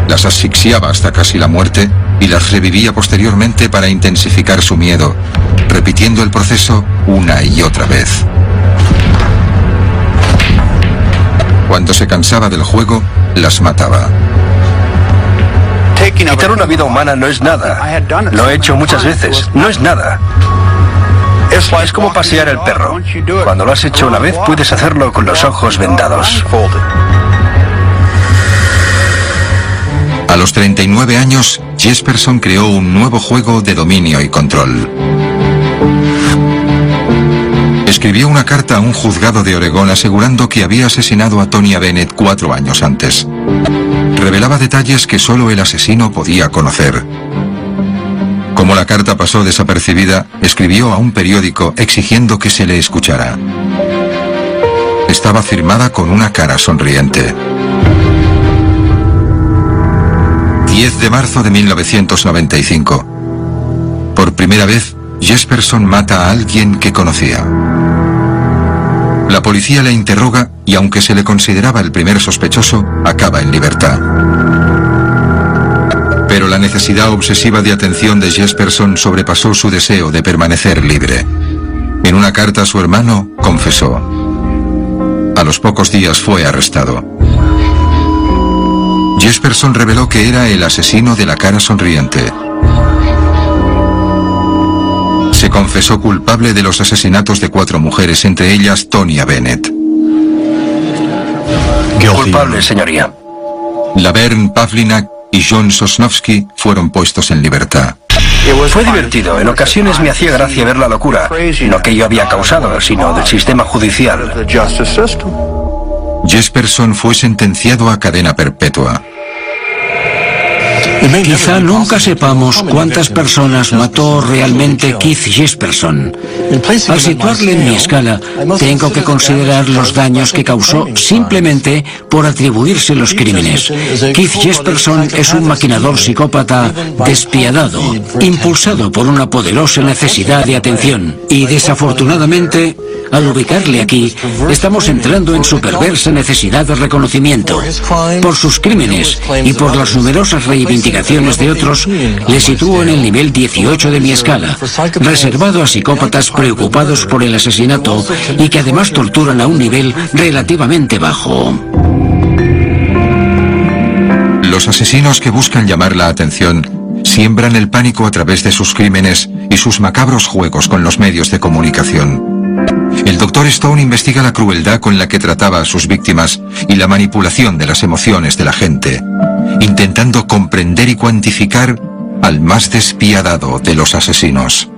Las asfixiaba hasta casi la muerte y las revivía posteriormente para intensificar su miedo, repitiendo el proceso una y otra vez. Cuando se cansaba del juego, las mataba. Quitar una vida humana no es nada. Lo he hecho muchas veces. No es nada. Es como pasear el perro. Cuando lo has hecho una vez, puedes hacerlo con los ojos vendados. A los 39 años, Jesperson creó un nuevo juego de dominio y control. Escribió una carta a un juzgado de Oregón asegurando que había asesinado a Tonya Bennett cuatro años antes. Revelaba detalles que solo el asesino podía conocer. La carta pasó desapercibida, escribió a un periódico exigiendo que se le escuchara. Estaba firmada con una cara sonriente. 10 de marzo de 1995. Por primera vez, Jesperson mata a alguien que conocía. La policía le interroga y aunque se le consideraba el primer sospechoso, acaba en libertad. Pero la necesidad obsesiva de atención de Jesperson sobrepasó su deseo de permanecer libre. En una carta a su hermano, confesó. A los pocos días fue arrestado. Jesperson reveló que era el asesino de la cara sonriente. Se confesó culpable de los asesinatos de cuatro mujeres, entre ellas Tonya Bennett. Culpable, señoría. Laverne Pavlinak y John Sosnowski fueron puestos en libertad. Fue divertido. En ocasiones me hacía gracia ver la locura. No que yo había causado, sino del sistema judicial. Jesperson fue sentenciado a cadena perpetua. Quizá nunca sepamos cuántas personas mató realmente Keith Jesperson. Al situarle en mi escala, tengo que considerar los daños que causó simplemente por atribuirse los crímenes. Keith Jesperson es un maquinador psicópata despiadado, impulsado por una poderosa necesidad de atención. Y desafortunadamente, al ubicarle aquí, estamos entrando en su perversa necesidad de reconocimiento. Por sus crímenes y por las numerosas reivindicaciones de otros, le sitúo en el nivel 18 de mi escala, reservado a psicópatas preocupados por el asesinato y que además torturan a un nivel relativamente bajo. Los asesinos que buscan llamar la atención siembran el pánico a través de sus crímenes y sus macabros juegos con los medios de comunicación. El doctor Stone investiga la crueldad con la que trataba a sus víctimas y la manipulación de las emociones de la gente, intentando comprender y cuantificar al más despiadado de los asesinos.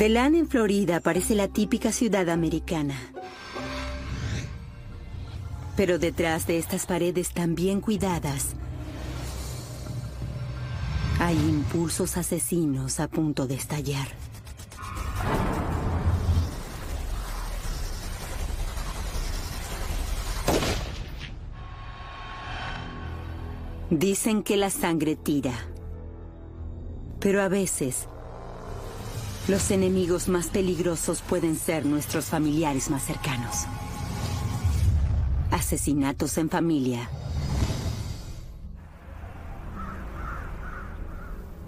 DeLand en Florida parece la típica ciudad americana. Pero detrás de estas paredes tan bien cuidadas hay impulsos asesinos a punto de estallar. Dicen que la sangre tira. Pero a veces los enemigos más peligrosos pueden ser nuestros familiares más cercanos. Asesinatos en familia.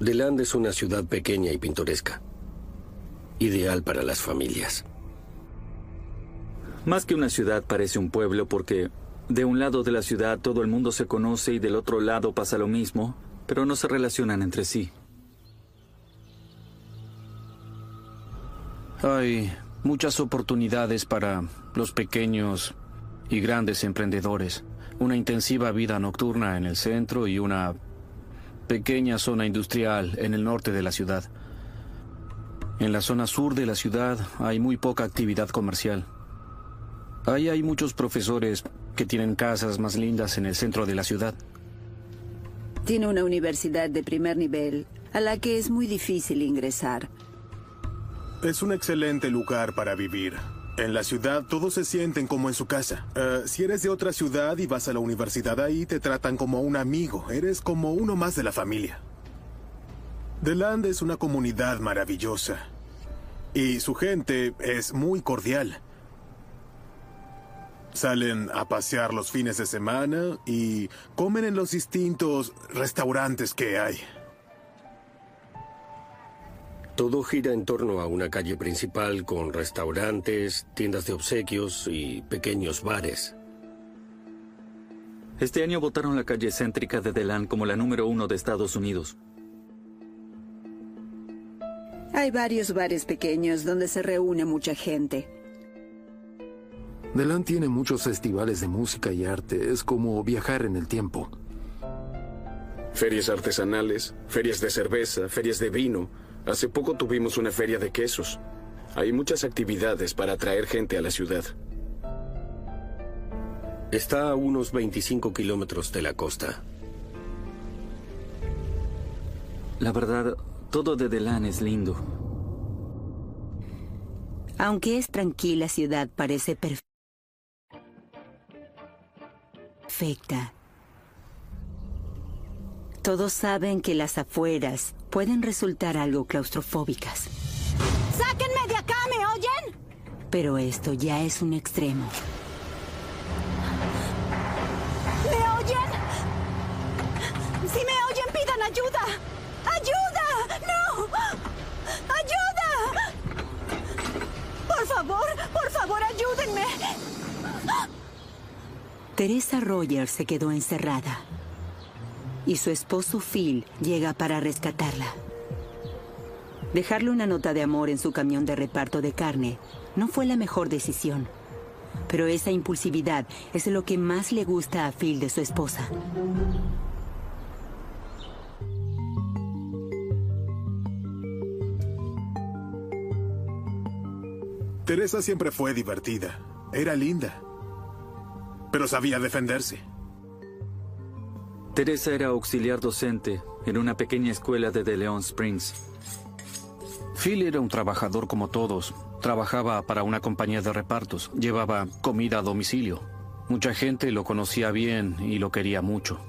DeLand es una ciudad pequeña y pintoresca. Ideal para las familias. Más que una ciudad parece un pueblo porque de un lado de la ciudad todo el mundo se conoce y del otro lado pasa lo mismo, pero no se relacionan entre sí. Hay Muchas oportunidades para los pequeños y grandes emprendedores. Una intensiva vida nocturna en el centro y una pequeña zona industrial en el norte de la ciudad. En la zona sur de la ciudad hay muy poca actividad comercial. Ahí hay muchos profesores que tienen casas más lindas en el centro de la ciudad. Tiene una universidad de primer nivel a la que es muy difícil ingresar. Es un excelente lugar para vivir. En la ciudad todos se sienten como en su casa. Eh, si eres de otra ciudad y vas a la universidad ahí, te tratan como un amigo. Eres como uno más de la familia. Deland es una comunidad maravillosa. Y su gente es muy cordial. Salen a pasear los fines de semana y comen en los distintos restaurantes que hay. Todo gira en torno a una calle principal con restaurantes, tiendas de obsequios y pequeños bares. Este año votaron la calle céntrica de Delan como la número uno de Estados Unidos. Hay varios bares pequeños donde se reúne mucha gente. Delan tiene muchos festivales de música y arte. Es como viajar en el tiempo. Ferias artesanales, ferias de cerveza, ferias de vino. Hace poco tuvimos una feria de quesos. Hay muchas actividades para atraer gente a la ciudad. Está a unos 25 kilómetros de la costa. La verdad, todo de Delan es lindo. Aunque es tranquila ciudad, parece perfecta. perfecta. Todos saben que las afueras pueden resultar algo claustrofóbicas. ¡Sáquenme de acá! ¿Me oyen? Pero esto ya es un extremo. ¿Me oyen? Si me oyen, pidan ayuda. ¡Ayuda! ¡No! ¡Ayuda! Por favor, por favor, ayúdenme. Teresa Rogers se quedó encerrada y su esposo Phil llega para rescatarla. Dejarle una nota de amor en su camión de reparto de carne no fue la mejor decisión, pero esa impulsividad es lo que más le gusta a Phil de su esposa. Teresa siempre fue divertida. Era linda. Pero sabía defenderse. Teresa era auxiliar docente en una pequeña escuela de De Leon Springs. Phil era un trabajador como todos. Trabajaba para una compañía de repartos. Llevaba comida a domicilio. Mucha gente lo conocía bien y lo quería mucho.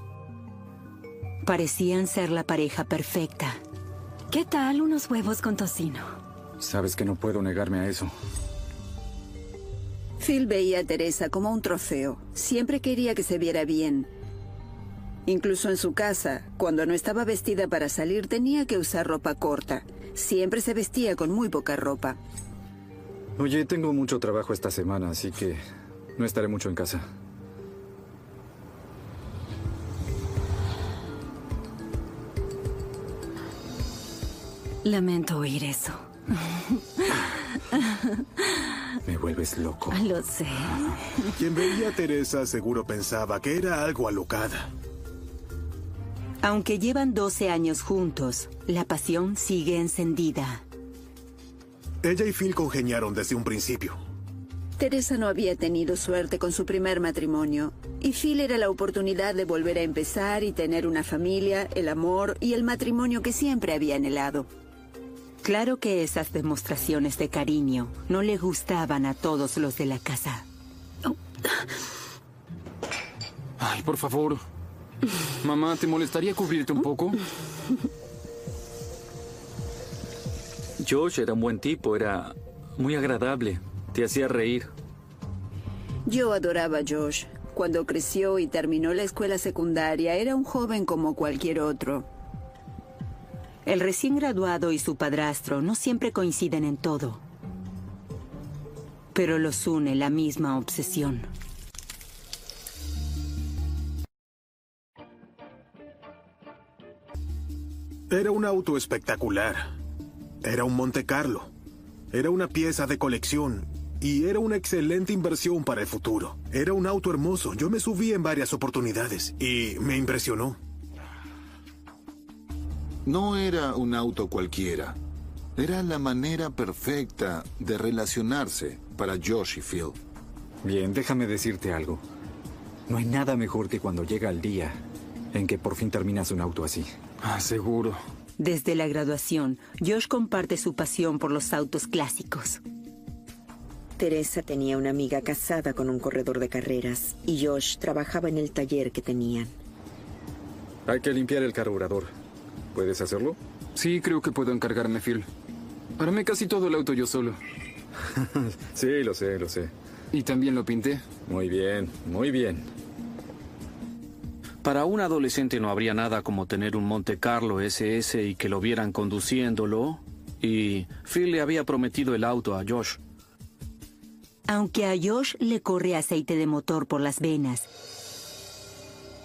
Parecían ser la pareja perfecta. ¿Qué tal unos huevos con tocino? Sabes que no puedo negarme a eso. Phil veía a Teresa como un trofeo. Siempre quería que se viera bien. Incluso en su casa, cuando no estaba vestida para salir, tenía que usar ropa corta. Siempre se vestía con muy poca ropa. Oye, tengo mucho trabajo esta semana, así que no estaré mucho en casa. Lamento oír eso. Me vuelves loco. Lo sé. Quien veía a Teresa seguro pensaba que era algo alocada. Aunque llevan 12 años juntos, la pasión sigue encendida. Ella y Phil congeniaron desde un principio. Teresa no había tenido suerte con su primer matrimonio, y Phil era la oportunidad de volver a empezar y tener una familia, el amor y el matrimonio que siempre había anhelado. Claro que esas demostraciones de cariño no le gustaban a todos los de la casa. Ay, por favor. Mamá, ¿te molestaría cubrirte un poco? Josh era un buen tipo, era muy agradable, te hacía reír. Yo adoraba a Josh. Cuando creció y terminó la escuela secundaria, era un joven como cualquier otro. El recién graduado y su padrastro no siempre coinciden en todo. Pero los une la misma obsesión. Era un auto espectacular. Era un Monte Carlo. Era una pieza de colección y era una excelente inversión para el futuro. Era un auto hermoso. Yo me subí en varias oportunidades y me impresionó. No era un auto cualquiera. Era la manera perfecta de relacionarse para Josh y Phil. Bien, déjame decirte algo. No hay nada mejor que cuando llega el día en que por fin terminas un auto así. Ah, seguro. Desde la graduación, Josh comparte su pasión por los autos clásicos. Teresa tenía una amiga casada con un corredor de carreras y Josh trabajaba en el taller que tenían. Hay que limpiar el carburador. ¿Puedes hacerlo? Sí, creo que puedo encargarme, Phil. Armé casi todo el auto yo solo. sí, lo sé, lo sé. ¿Y también lo pinté? Muy bien, muy bien. Para un adolescente no habría nada como tener un Monte Carlo SS y que lo vieran conduciéndolo. Y Phil le había prometido el auto a Josh. Aunque a Josh le corre aceite de motor por las venas,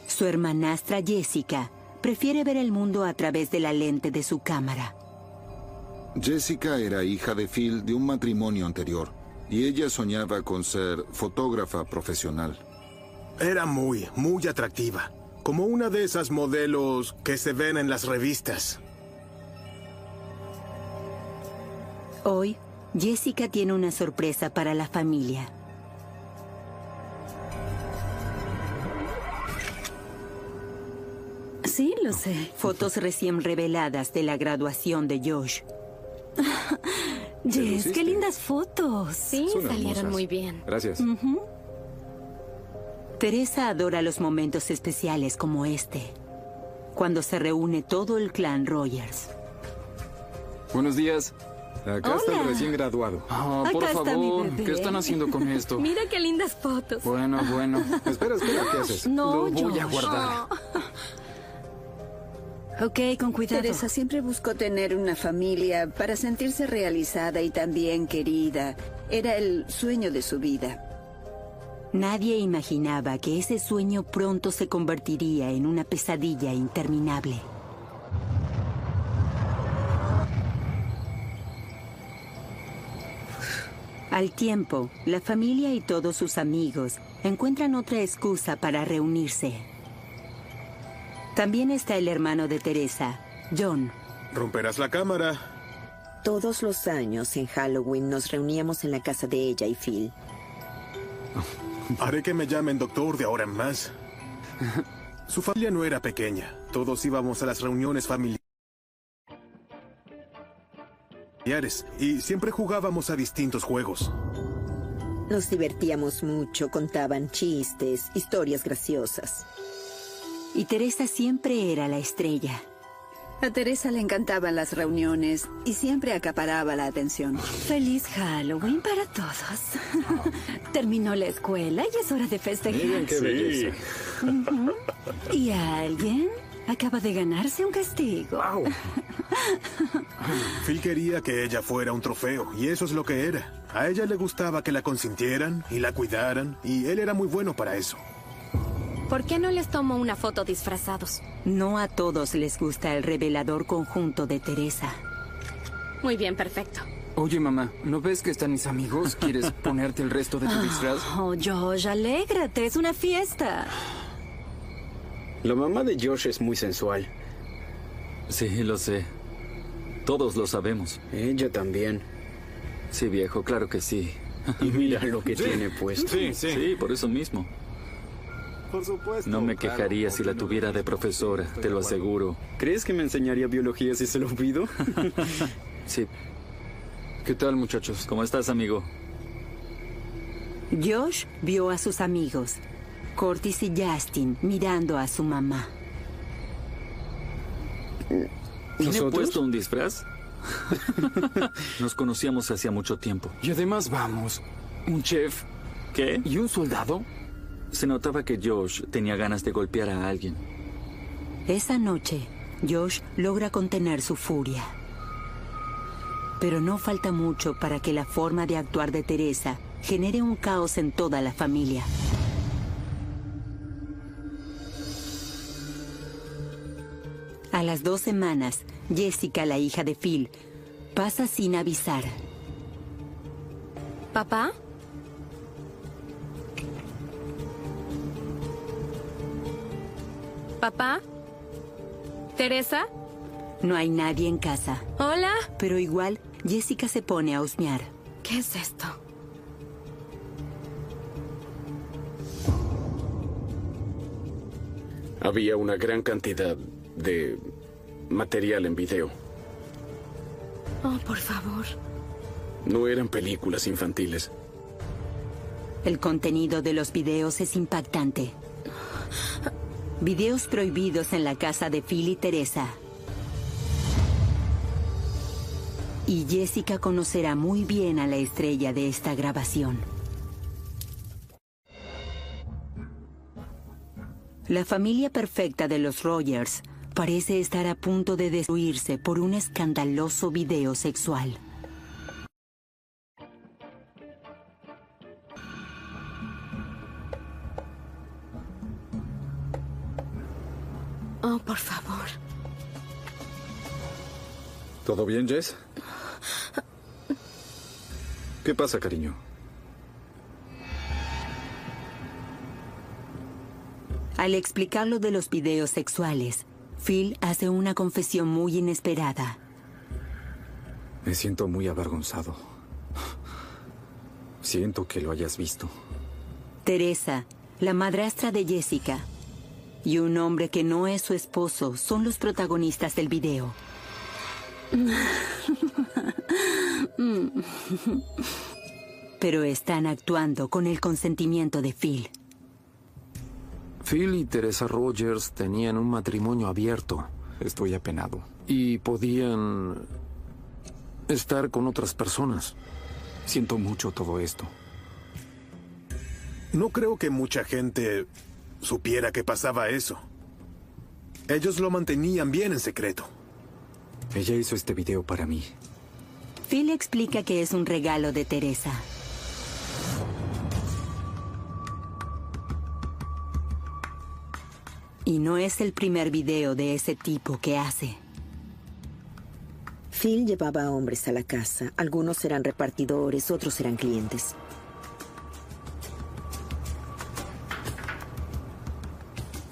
su hermanastra Jessica prefiere ver el mundo a través de la lente de su cámara. Jessica era hija de Phil de un matrimonio anterior y ella soñaba con ser fotógrafa profesional. Era muy, muy atractiva, como una de esas modelos que se ven en las revistas. Hoy, Jessica tiene una sorpresa para la familia. Sí, lo sé. Fotos recién reveladas de la graduación de Josh. Jess, qué lindas fotos. Sí, salieron muy bien. Gracias. Teresa adora los momentos especiales como este, cuando se reúne todo el clan Rogers. Buenos días. Acá está el recién graduado. Oh, por favor, ¿qué están haciendo con esto? Mira qué lindas fotos. Bueno, bueno. espera, espera, ¿qué haces? No, Lo voy a guardar. Ok, con cuidado. Teresa siempre buscó tener una familia para sentirse realizada y también querida. Era el sueño de su vida. Nadie imaginaba que ese sueño pronto se convertiría en una pesadilla interminable. Al tiempo, la familia y todos sus amigos encuentran otra excusa para reunirse. También está el hermano de Teresa, John. Romperás la cámara. Todos los años en Halloween nos reuníamos en la casa de ella y Phil. Haré que me llamen doctor de ahora en más. Su familia no era pequeña. Todos íbamos a las reuniones familiares. Y siempre jugábamos a distintos juegos. Nos divertíamos mucho, contaban chistes, historias graciosas. Y Teresa siempre era la estrella. A Teresa le encantaban las reuniones y siempre acaparaba la atención. Feliz Halloween para todos. Terminó la escuela y es hora de festejar. Miren qué belleza. ¿Y alguien? Acaba de ganarse un castigo. Phil quería que ella fuera un trofeo, y eso es lo que era. A ella le gustaba que la consintieran y la cuidaran, y él era muy bueno para eso. ¿Por qué no les tomo una foto disfrazados? No a todos les gusta el revelador conjunto de Teresa. Muy bien, perfecto. Oye, mamá, ¿no ves que están mis amigos? ¿Quieres ponerte el resto de tu disfraz? Oh, Josh, alégrate, es una fiesta. La mamá de Josh es muy sensual. Sí, lo sé. Todos lo sabemos. Ella también. Sí, viejo, claro que sí. Y mira lo que Sí. tiene puesto. Sí, sí. Sí, por eso mismo. Por supuesto. No me quejaría si la tuviera de profesora, te lo aseguro. ¿Crees que me enseñaría biología si se lo pido? Sí. ¿Qué tal, muchachos? ¿Cómo estás, amigo? Josh vio a sus amigos, Curtis y Justin, mirando a su mamá. ¿Tiene puesto un disfraz? Nos conocíamos hacía mucho tiempo. Y además vamos, un chef. ¿Qué? ¿Y un soldado? Se notaba que Josh tenía ganas de golpear a alguien. Esa noche, Josh logra contener su furia. Pero no falta mucho para que la forma de actuar de Teresa genere un caos en toda la familia. A las dos semanas, Jessica, la hija de Phil, pasa sin avisar. ¿Papá? ¿Papá? ¿Teresa? No hay nadie en casa. Hola. Pero igual, Jessica se pone a husmear. ¿Qué es esto? Había una gran cantidad de material en video. Oh, por favor. No eran películas infantiles. El contenido de los videos es impactante. Videos prohibidos en la casa de Phil y Teresa. Y Jessica conocerá muy bien a la estrella de esta grabación. La familia perfecta de los Rogers parece estar a punto de destruirse por un escandaloso video sexual. ¿Todo bien, Jess? ¿Qué pasa, cariño? Al explicar lo de los videos sexuales, Phil hace una confesión muy inesperada. Me siento muy avergonzado. Siento que lo hayas visto. Teresa, la madrastra de Jessica, y un hombre que no es su esposo son los protagonistas del video. Pero están actuando con el consentimiento de Phil. Phil y Teresa Rogers tenían un matrimonio abierto. Estoy apenado. Y podían estar con otras personas. Siento mucho todo esto. No creo que mucha gente supiera que pasaba eso. Ellos lo mantenían bien en secreto. Ella hizo este video para mí. Phil explica que es un regalo de Teresa. Y no es el primer video de ese tipo que hace. Phil llevaba a hombres a la casa. Algunos eran repartidores, otros eran clientes.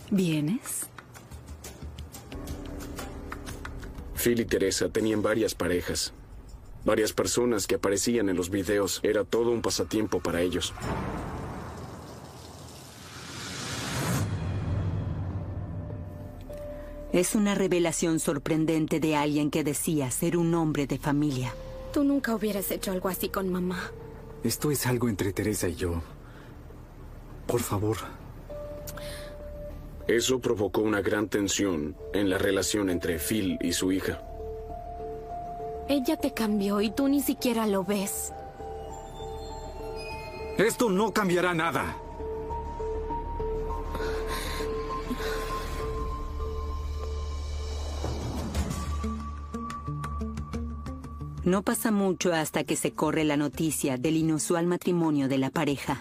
¿Vienes? Phil y Teresa tenían varias parejas. Varias personas que aparecían en los videos. Era todo un pasatiempo para ellos. Es una revelación sorprendente de alguien que decía ser un hombre de familia. Tú nunca hubieras hecho algo así con mamá. Esto es algo entre Teresa y yo. Por favor. Eso provocó una gran tensión en la relación entre Phil y su hija. Ella te cambió y tú ni siquiera lo ves. Esto no cambiará nada. No pasa mucho hasta que se corre la noticia del inusual matrimonio de la pareja.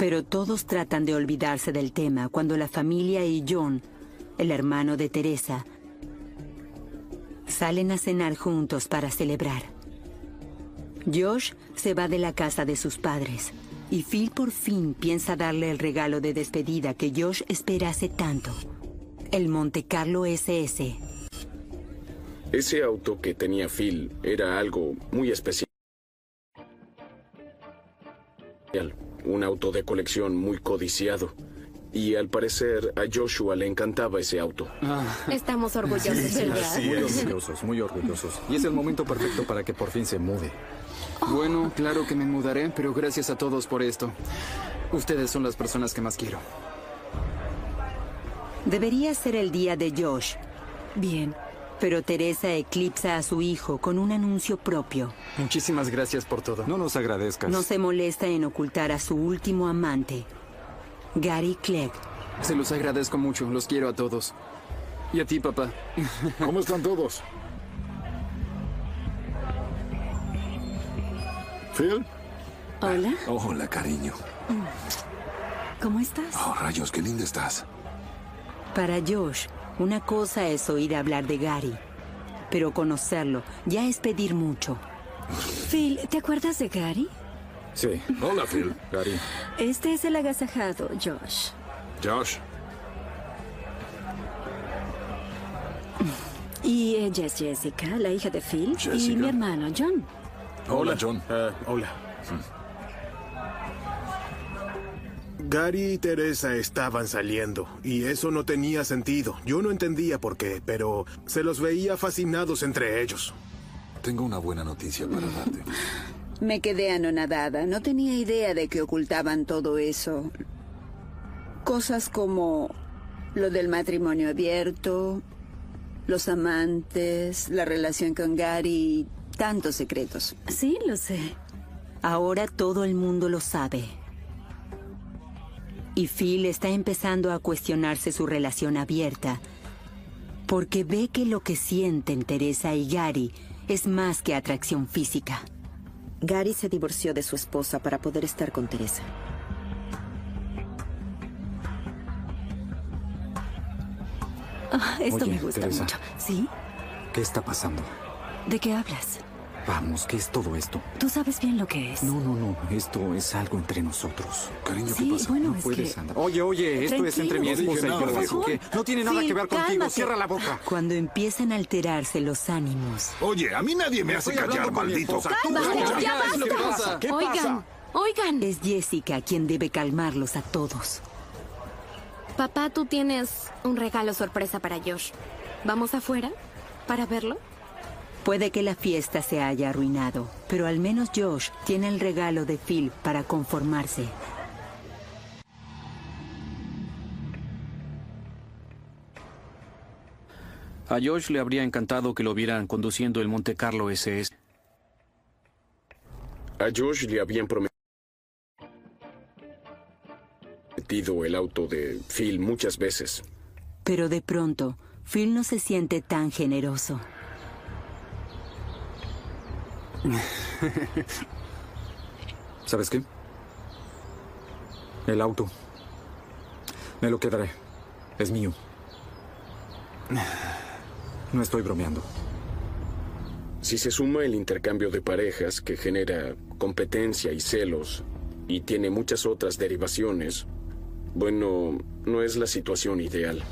Pero todos tratan de olvidarse del tema cuando la familia y John, el hermano de Teresa, salen a cenar juntos para celebrar. Josh se va de la casa de sus padres y Phil por fin piensa darle el regalo de despedida que Josh espera hace tanto. El Monte Carlo SS. Ese auto que tenía Phil era algo muy especial. Un auto de colección muy codiciado. Y al parecer a Joshua le encantaba ese auto. Estamos orgullosos, ¿verdad? muy orgullosos, muy orgullosos. Y es el momento perfecto para que por fin se mude. Bueno, claro que me mudaré, pero gracias a todos por esto. Ustedes son las personas que más quiero. Debería ser el día de Josh. Bien. Pero Teresa eclipsa a su hijo con un anuncio propio. Muchísimas gracias por todo. No nos agradezcas. No se molesta en ocultar a su último amante, Gary Clegg. Se los agradezco mucho, los quiero a todos. Y a ti, papá. ¿Cómo están todos? ¿Phil? Hola. Hola, cariño. ¿Cómo estás? Oh, rayos, qué linda estás. Para Josh, una cosa es oír hablar de Gary pero conocerlo ya es pedir mucho. Phil, ¿te acuerdas de Gary? Sí. Hola, Phil. Gary. Este es el agasajado, Josh. Josh. Y ella es Jessica, la hija de Phil, y mi hermano John. Hola, John. Eh, hola. Gary y Teresa estaban saliendo, y eso no tenía sentido. Yo no entendía por qué, pero se los veía fascinados entre ellos. Tengo una buena noticia para darte. Me quedé anonadada. No tenía idea de que ocultaban todo eso. Cosas como lo del matrimonio abierto, los amantes, la relación con Gary, tantos secretos. Sí, lo sé. Ahora todo el mundo lo sabe. Y Phil está empezando a cuestionarse su relación abierta, porque ve que lo que sienten Teresa y Gary es más que atracción física. Gary se divorció de su esposa para poder estar con Teresa. Ah, esto Oye, me gusta Teresa. mucho. ¿Sí? ¿Qué está pasando? ¿De qué hablas? Vamos, ¿qué es todo esto? Tú sabes bien lo que es. No, no, no. Esto es algo entre nosotros. Cariño, Sí, bueno, no es puedes que- andar. Oye, oye, esto es entre mi esposa y No yo. nada. ¿eso Por qué? No tiene nada Phil, que ver contigo. cálmate. Cierra la boca. Cuando empiezan a alterarse los ánimos, Oye, a mí nadie me hace callar, maldito. escucha. ya basta. ¿Qué pasa? ¿Qué Oigan, pasa? oigan. es Jessica quien debe calmarlos a todos. Papá, tú tienes un regalo sorpresa para Josh. ¿Vamos afuera para verlo? Puede que la fiesta se haya arruinado, pero al menos Josh tiene el regalo de Phil para conformarse. A Josh le habría encantado que lo vieran conduciendo el Monte Carlo SS. A Josh le habían prometido el auto de Phil muchas veces. Pero de pronto, Phil no se siente tan generoso. ¿Sabes qué? El auto. Me lo quedaré. Es mío. No estoy bromeando. Si se suma el intercambio de parejas que genera competencia y celos y tiene muchas otras derivaciones, bueno, no es la situación ideal.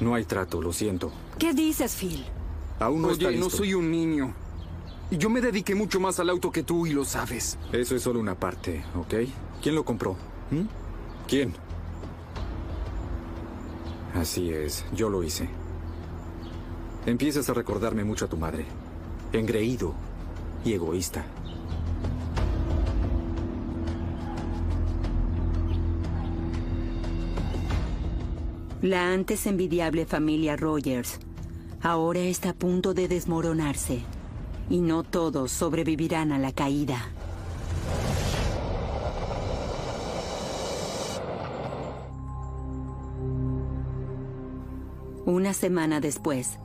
No hay trato, lo siento. ¿Qué dices, Phil? Aún no está Oye, no listo. soy un niño. Y yo me dediqué mucho más al auto que tú y lo sabes. Eso es solo una parte, ¿ok? ¿Quién lo compró? ¿Mm? ¿Quién? Así es, yo lo hice. Empiezas a recordarme mucho a tu madre. Engreído y egoísta. La antes envidiable familia Rogers ahora está a punto de desmoronarse. Y no todos sobrevivirán a la caída. Una semana después,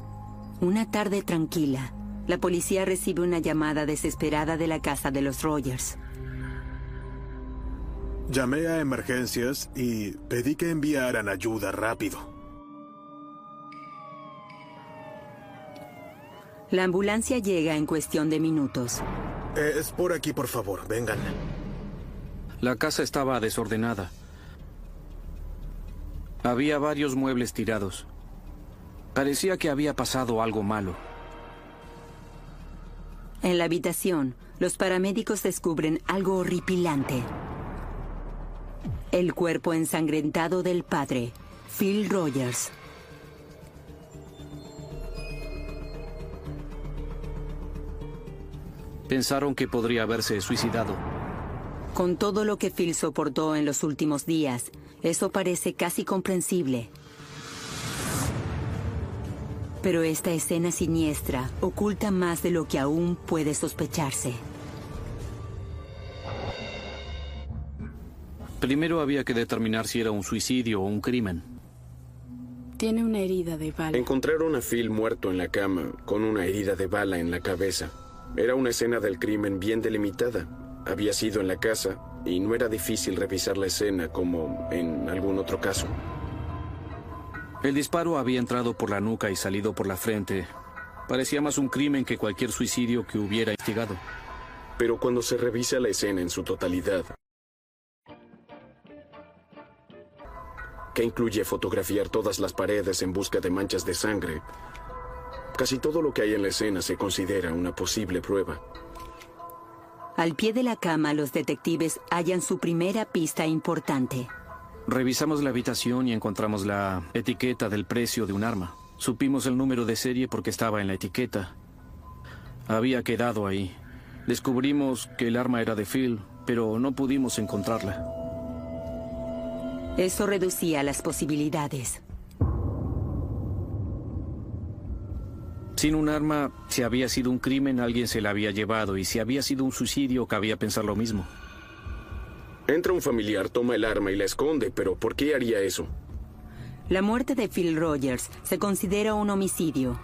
una tarde tranquila, la policía recibe una llamada desesperada de la casa de los Rogers. Llamé a emergencias y pedí que enviaran ayuda rápido. La ambulancia llega en cuestión de minutos. Eh, es por aquí, por favor, vengan. La casa estaba desordenada. Había varios muebles tirados. Parecía que había pasado algo malo. En la habitación, los paramédicos descubren algo horripilante. El cuerpo ensangrentado del padre, Phil Rogers. Pensaron que podría haberse suicidado. Con todo lo que Phil soportó en los últimos días, eso parece casi comprensible. Pero esta escena siniestra oculta más de lo que aún puede sospecharse. Primero había que determinar si era un suicidio o un crimen. Tiene una herida de bala. Encontraron a Phil muerto en la cama, con una herida de bala en la cabeza. Era una escena del crimen bien delimitada. Había sido en la casa y no era difícil revisar la escena como en algún otro caso. El disparo había entrado por la nuca y salido por la frente. Parecía más un crimen que cualquier suicidio que hubiera instigado. Pero cuando se revisa la escena en su totalidad, que incluye fotografiar todas las paredes en busca de manchas de sangre, casi todo lo que hay en la escena se considera una posible prueba. Al pie de la cama, los detectives hallan su primera pista importante. Revisamos la habitación y encontramos la etiqueta del precio de un arma. Supimos el número de serie porque estaba en la etiqueta. Había quedado ahí. Descubrimos que el arma era de Phil, pero no pudimos encontrarla. Eso reducía las posibilidades. Sin un arma, si había sido un crimen, alguien se la había llevado, y si había sido un suicidio, cabía pensar lo mismo. Entra un familiar, toma el arma y la esconde, pero ¿por qué haría eso? La muerte de Phil Rogers se considera un homicidio.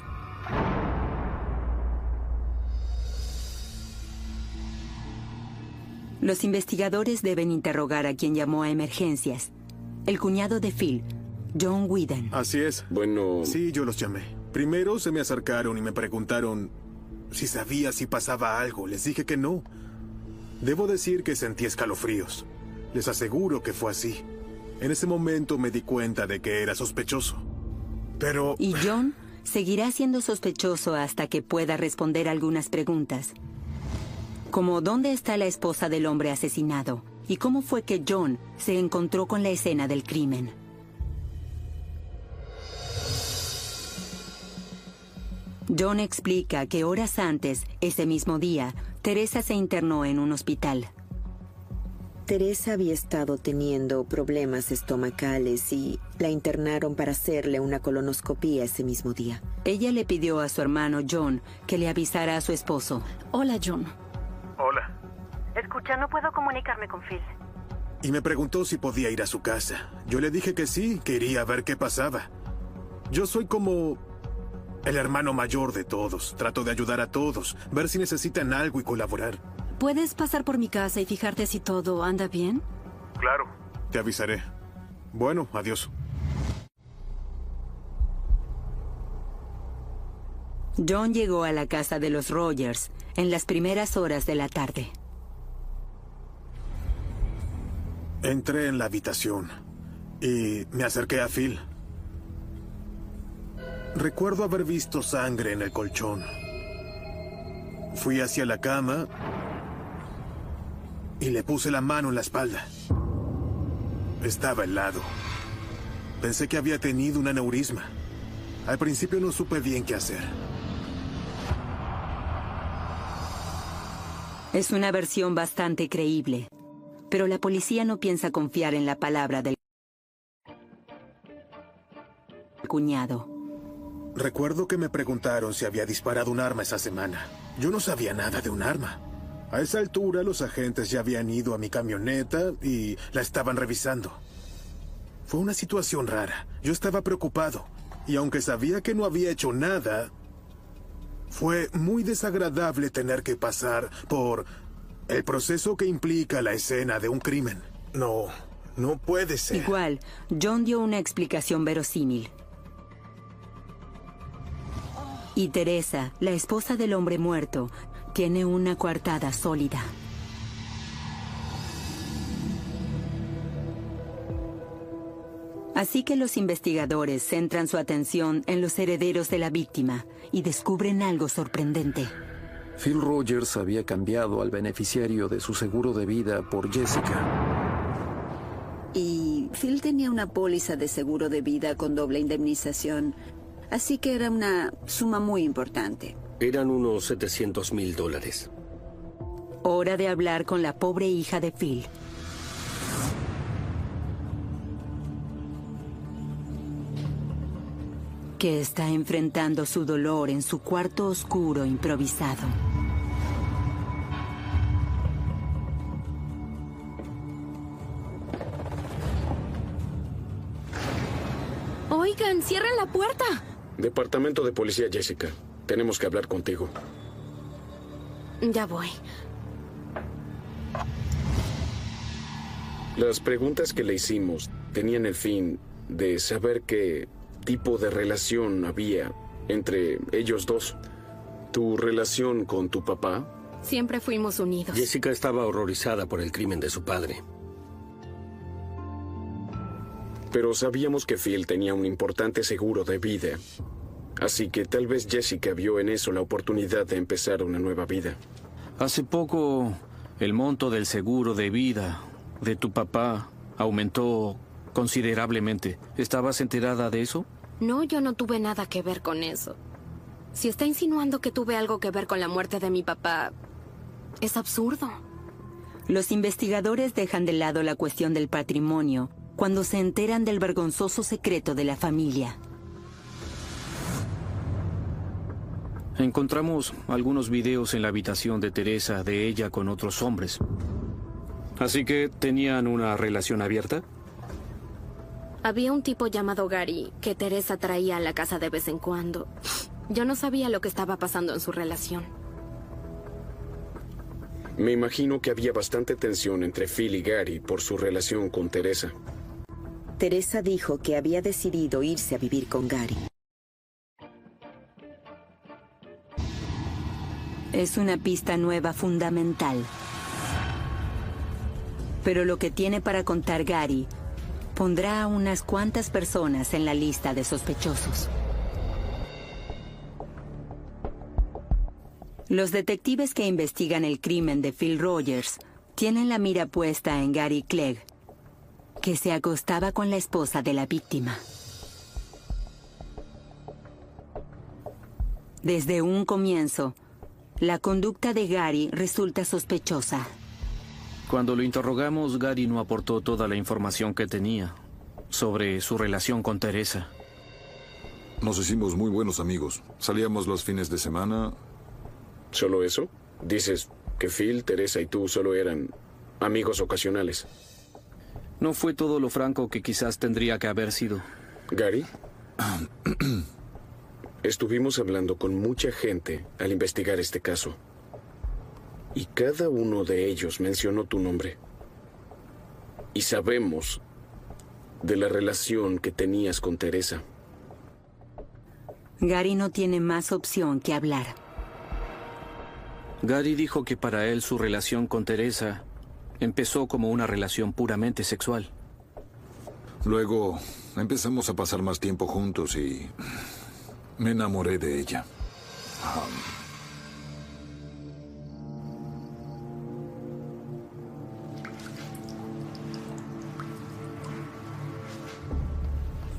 Los investigadores deben interrogar a quien llamó a emergencias. El cuñado de Phil, John Whedon. Así es. Bueno... Sí, yo los llamé. Primero se me acercaron y me preguntaron si sabía si pasaba algo. Les dije que no. Debo decir que sentí escalofríos. Les aseguro que fue así. En ese momento me di cuenta de que era sospechoso. Pero... Y John seguirá siendo sospechoso hasta que pueda responder algunas preguntas. Como dónde está la esposa del hombre asesinado y cómo fue que John se encontró con la escena del crimen. John explica que horas antes, ese mismo día, Teresa se internó en un hospital. Teresa había estado teniendo problemas estomacales y la internaron para hacerle una colonoscopía ese mismo día. Ella le pidió a su hermano John que le avisara a su esposo. Hola, John. Hola. Escucha, no puedo comunicarme con Phil. Y me preguntó si podía ir a su casa. Yo le dije que sí, que iría a ver qué pasaba. Yo soy como el hermano mayor de todos. Trato de ayudar a todos, ver si necesitan algo y colaborar. ¿Puedes pasar por mi casa y fijarte si todo anda bien? Claro, te avisaré. Bueno, adiós. John llegó a la casa de los Rogers en las primeras horas de la tarde. Entré en la habitación y me acerqué a Phil. Recuerdo haber visto sangre en el colchón. Fui hacia la cama y le puse la mano en la espalda. Estaba helado. Pensé que había tenido un aneurisma. Al principio no supe bien qué hacer. Es una versión bastante creíble, pero la policía no piensa confiar en la palabra del cuñado. Recuerdo que me preguntaron si había disparado un arma esa semana. Yo no sabía nada de un arma. A esa altura los agentes ya habían ido a mi camioneta y la estaban revisando. Fue una situación rara. Yo estaba preocupado. Y aunque sabía que no había hecho nada, fue muy desagradable tener que pasar por el proceso que implica la escena de un crimen. No, no puede ser. Igual, John dio una explicación verosímil. Y Teresa, la esposa del hombre muerto, tiene una coartada sólida. Así que los investigadores centran su atención en los herederos de la víctima y descubren algo sorprendente. Phil Rogers había cambiado al beneficiario de su seguro de vida por Jessica. Y Phil tenía una póliza de seguro de vida con doble indemnización. Así que era una suma muy importante. Eran unos 700 mil dólares. Hora de hablar con la pobre hija de Phil. que está enfrentando su dolor en su cuarto oscuro improvisado. Oigan, cierren la puerta. Departamento de Policía Jessica. Tenemos que hablar contigo. Ya voy. Las preguntas que le hicimos tenían el fin de saber que tipo de relación había entre ellos dos. ¿Tu relación con tu papá? Siempre fuimos unidos. Jessica estaba horrorizada por el crimen de su padre. Pero sabíamos que Phil tenía un importante seguro de vida. Así que tal vez Jessica vio en eso la oportunidad de empezar una nueva vida. Hace poco el monto del seguro de vida de tu papá aumentó considerablemente. ¿Estabas enterada de eso? No, yo no tuve nada que ver con eso. Si está insinuando que tuve algo que ver con la muerte de mi papá, es absurdo. Los investigadores dejan de lado la cuestión del patrimonio cuando se enteran del vergonzoso secreto de la familia. Encontramos algunos videos en la habitación de Teresa de ella con otros hombres. Así que, ¿tenían una relación abierta? Había un tipo llamado Gary que Teresa traía a la casa de vez en cuando. Yo no sabía lo que estaba pasando en su relación. Me imagino que había bastante tensión entre Phil y Gary por su relación con Teresa. Teresa dijo que había decidido irse a vivir con Gary. Es una pista nueva fundamental. Pero lo que tiene para contar Gary pondrá a unas cuantas personas en la lista de sospechosos. Los detectives que investigan el crimen de Phil Rogers tienen la mira puesta en Gary Clegg, que se acostaba con la esposa de la víctima. Desde un comienzo, la conducta de Gary resulta sospechosa. Cuando lo interrogamos, Gary no aportó toda la información que tenía sobre su relación con Teresa. Nos hicimos muy buenos amigos. Salíamos los fines de semana. ¿Solo eso? Dices que Phil, Teresa y tú solo eran amigos ocasionales. No fue todo lo franco que quizás tendría que haber sido. Gary, estuvimos hablando con mucha gente al investigar este caso. Y cada uno de ellos mencionó tu nombre. Y sabemos de la relación que tenías con Teresa. Gary no tiene más opción que hablar. Gary dijo que para él su relación con Teresa empezó como una relación puramente sexual. Luego empezamos a pasar más tiempo juntos y me enamoré de ella.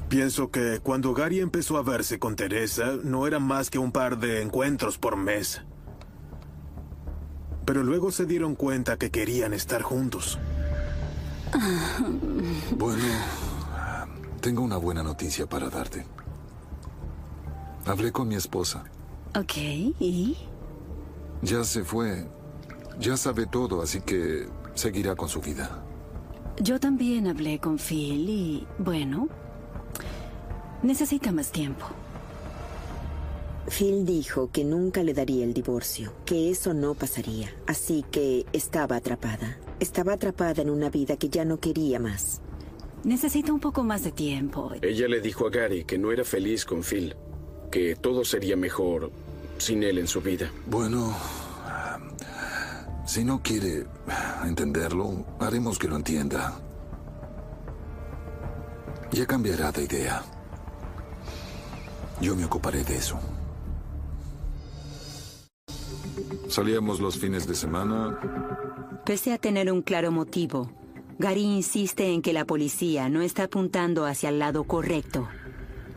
Pienso que cuando Gary empezó a verse con Teresa, no era más que un par de encuentros por mes. Pero luego se dieron cuenta que querían estar juntos. Bueno, tengo una buena noticia para darte. Hablé con mi esposa. Ok, ¿y? Ya se fue. Ya sabe todo, así que seguirá con su vida. Yo también hablé con Phil y, bueno, necesita más tiempo. Phil dijo que nunca le daría el divorcio, que eso no pasaría. Así que estaba atrapada. Estaba atrapada en una vida que ya no quería más. Necesita un poco más de tiempo. Ella le dijo a Gary que no era feliz con Phil, que todo sería mejor sin él en su vida. Bueno, si no quiere entenderlo, haremos que lo entienda. Ya cambiará de idea. Yo me ocuparé de eso. Salíamos los fines de semana. Pese a tener un claro motivo, Gary insiste en que la policía no está apuntando hacia el lado correcto.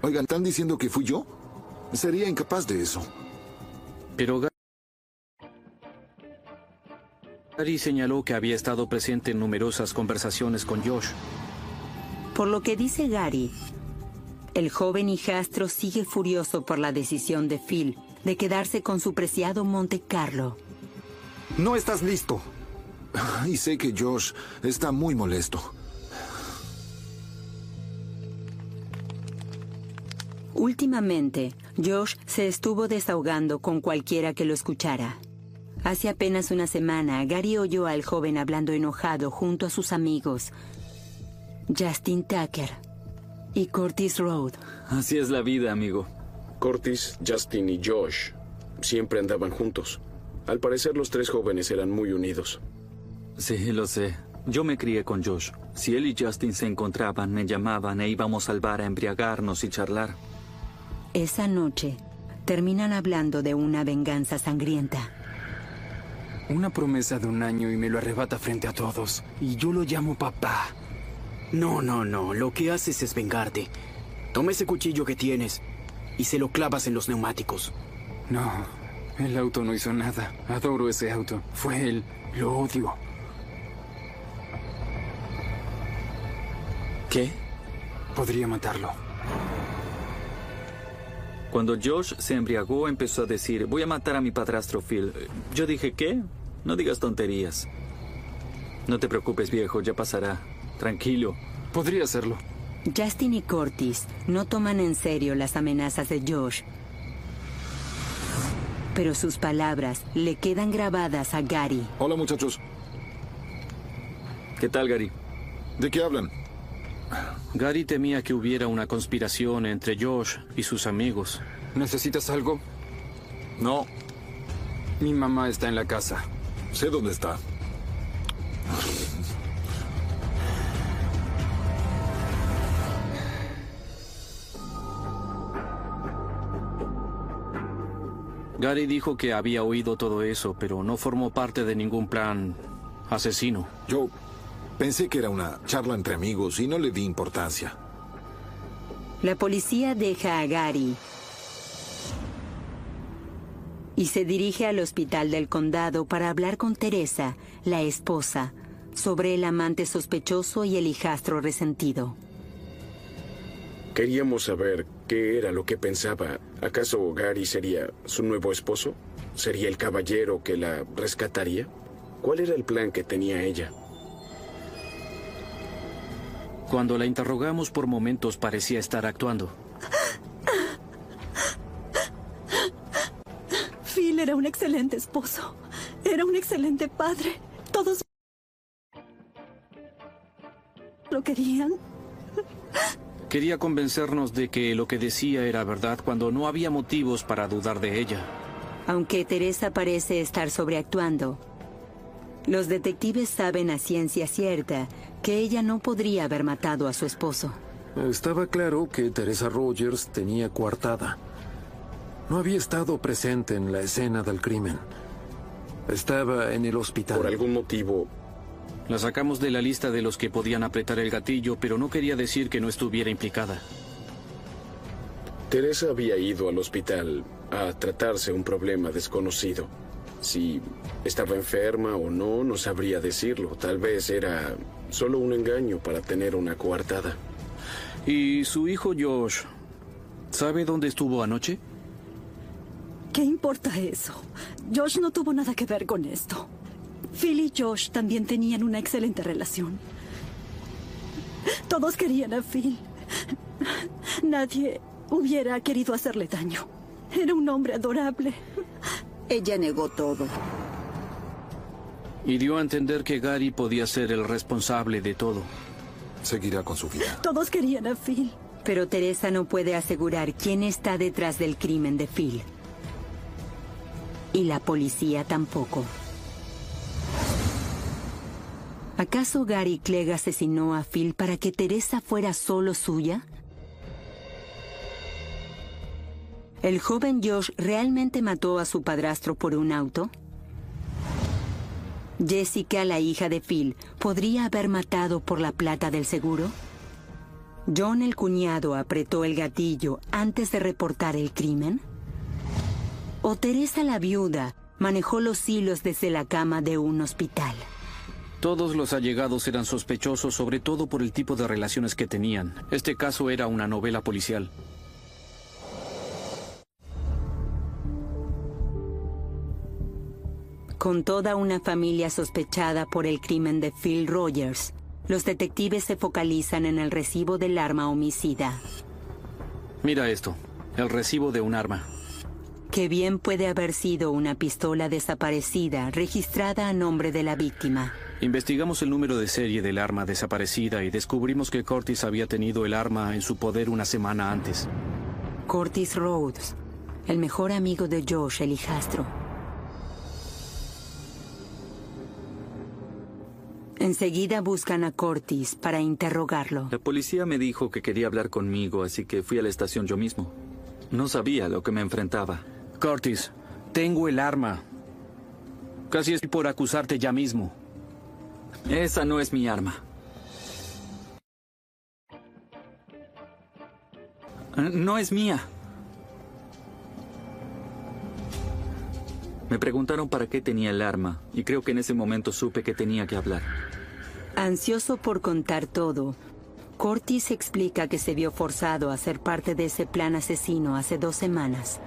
Oigan, ¿están diciendo que fui yo? Sería incapaz de eso. Pero Gary señaló que había estado presente en numerosas conversaciones con Josh. Por lo que dice Gary, el joven hijastro sigue furioso por la decisión de Phil de quedarse con su preciado Monte Carlo. No estás listo. Y sé que Josh está muy molesto. Últimamente, Josh se estuvo desahogando con cualquiera que lo escuchara. Hace apenas una semana, Gary oyó al joven hablando enojado junto a sus amigos, Justin Tucker y Curtis Road. Así es la vida, amigo. Curtis, Justin y Josh siempre andaban juntos. Al parecer los tres jóvenes eran muy unidos. Sí, lo sé. Yo me crié con Josh. Si él y Justin se encontraban, me llamaban e íbamos al bar a embriagarnos y charlar. Esa noche, terminan hablando de una venganza sangrienta. Una promesa de un año y me lo arrebata frente a todos. Y yo lo llamo papá. No, no, no. Lo que haces es vengarte. Toma ese cuchillo que tienes y se lo clavas en los neumáticos. No, el auto no hizo nada. Adoro ese auto. Fue él. Lo odio. ¿Qué? Podría matarlo. Cuando Josh se embriagó, empezó a decir, voy a matar a mi padrastro Phil. Yo dije, ¿qué? No digas tonterías. No te preocupes, viejo, ya pasará. Tranquilo. Podría hacerlo. Justin y Curtis no toman en serio las amenazas de Josh. Pero sus palabras le quedan grabadas a Gary. Hola, muchachos. ¿Qué tal, Gary? ¿De qué hablan? Gary temía que hubiera una conspiración entre Josh y sus amigos. ¿Necesitas algo? No. Mi mamá está en la casa. Sé dónde está. Gary dijo que había oído todo eso, pero no formó parte de ningún plan asesino. Yo pensé que era una charla entre amigos y no le di importancia. La policía deja a Gary y se dirige al hospital del condado para hablar con Teresa, la esposa, sobre el amante sospechoso y el hijastro resentido. Queríamos saber qué era lo que pensaba. ¿Acaso Gary sería su nuevo esposo? ¿Sería el caballero que la rescataría? ¿Cuál era el plan que tenía ella? Cuando la interrogamos por momentos parecía estar actuando. Phil era un excelente esposo. Era un excelente padre. Todos lo querían. Quería convencernos de que lo que decía era verdad cuando no había motivos para dudar de ella. Aunque Teresa parece estar sobreactuando, los detectives saben a ciencia cierta que ella no podría haber matado a su esposo. Estaba claro que Teresa Rogers tenía coartada. No había estado presente en la escena del crimen. Estaba en el hospital. Por algún motivo, la sacamos de la lista de los que podían apretar el gatillo, pero no quería decir que no estuviera implicada. Teresa había ido al hospital a tratarse un problema desconocido. Si estaba enferma o no, no sabría decirlo. Tal vez era solo un engaño para tener una coartada. ¿Y su hijo Josh sabe dónde estuvo anoche? ¿Qué importa eso? Josh no tuvo nada que ver con esto. Phil y Josh también tenían una excelente relación. Todos querían a Phil. Nadie hubiera querido hacerle daño. Era un hombre adorable. Ella negó todo. Y dio a entender que Gary podía ser el responsable de todo. Seguirá con su vida. Todos querían a Phil. Pero Teresa no puede asegurar quién está detrás del crimen de Phil. Y la policía tampoco. ¿Acaso Gary Clegg asesinó a Phil para que Teresa fuera solo suya? ¿El joven Josh realmente mató a su padrastro por un auto? Jessica, la hija de Phil, ¿podría haber matado por la plata del seguro? ¿John el cuñado apretó el gatillo antes de reportar el crimen? ¿O Teresa la viuda manejó los hilos desde la cama de un hospital? Todos los allegados eran sospechosos, sobre todo por el tipo de relaciones que tenían. Este caso era una novela policial. Con toda una familia sospechada por el crimen de Phil Rogers, los detectives se focalizan en el recibo del arma homicida. Mira esto, el recibo de un arma. Que bien puede haber sido una pistola desaparecida registrada a nombre de la víctima. Investigamos el número de serie del arma desaparecida y descubrimos que Curtis había tenido el arma en su poder una semana antes. Curtis Rhodes, el mejor amigo de Josh, el hijastro. Enseguida buscan a Curtis para interrogarlo. La policía me dijo que quería hablar conmigo, así que fui a la estación yo mismo. No sabía lo que me enfrentaba. Curtis, tengo el arma. Casi es por acusarte ya mismo. Esa no es mi arma. No es mía. Me preguntaron para qué tenía el arma y creo que en ese momento supe que tenía que hablar. Ansioso por contar todo, Cortis explica que se vio forzado a ser parte de ese plan asesino hace dos semanas.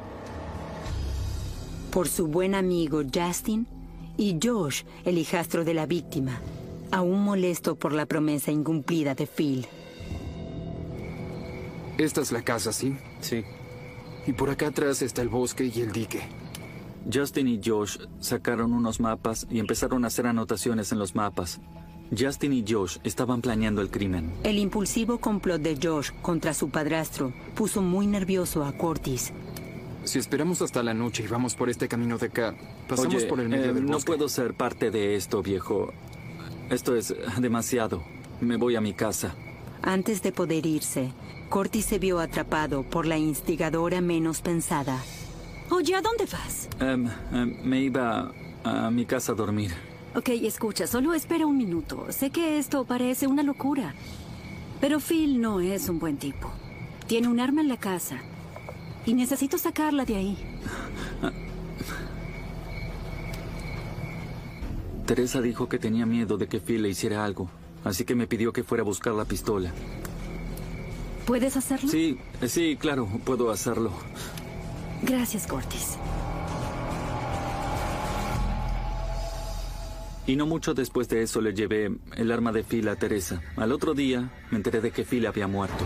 Por su buen amigo Justin y Josh, el hijastro de la víctima, aún molesto por la promesa incumplida de Phil. Esta es la casa, ¿sí? Sí. Y por acá atrás está el bosque y el dique. Justin y Josh sacaron unos mapas y empezaron a hacer anotaciones en los mapas. Justin y Josh estaban planeando el crimen. El impulsivo complot de Josh contra su padrastro puso muy nervioso a Curtis. Si esperamos hasta la noche y vamos por este camino de acá, pasamos por el medio eh, del No bosque. puedo ser parte de esto, viejo. Esto es demasiado. Me voy a mi casa. Antes de poder irse, Curtis se vio atrapado por la instigadora menos pensada. Oye, ¿a dónde vas? Em, em, me iba a mi casa a dormir. Ok, escucha, solo espera un minuto. Sé que esto parece una locura. Pero Phil no es un buen tipo. Tiene un arma en la casa. Y necesito sacarla de ahí. Teresa dijo que tenía miedo de que Phil le hiciera algo, así que me pidió que fuera a buscar la pistola. ¿Puedes hacerlo? Sí, sí, claro, puedo hacerlo. Gracias, Cortis. Y no mucho después de eso le llevé el arma de Phil a Teresa. Al otro día me enteré de que Phil había muerto.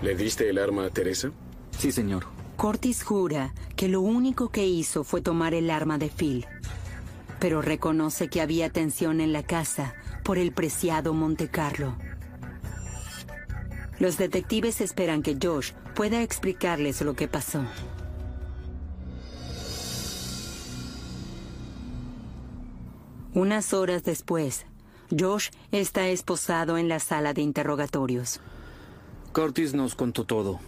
¿Le diste el arma a Teresa? Sí, señor. Curtis jura que lo único que hizo fue tomar el arma de Phil. Pero reconoce que había tensión en la casa por el preciado Monte Carlo. Los detectives esperan que Josh pueda explicarles lo que pasó. Unas horas después, Josh está esposado en la sala de interrogatorios. Curtis nos contó todo.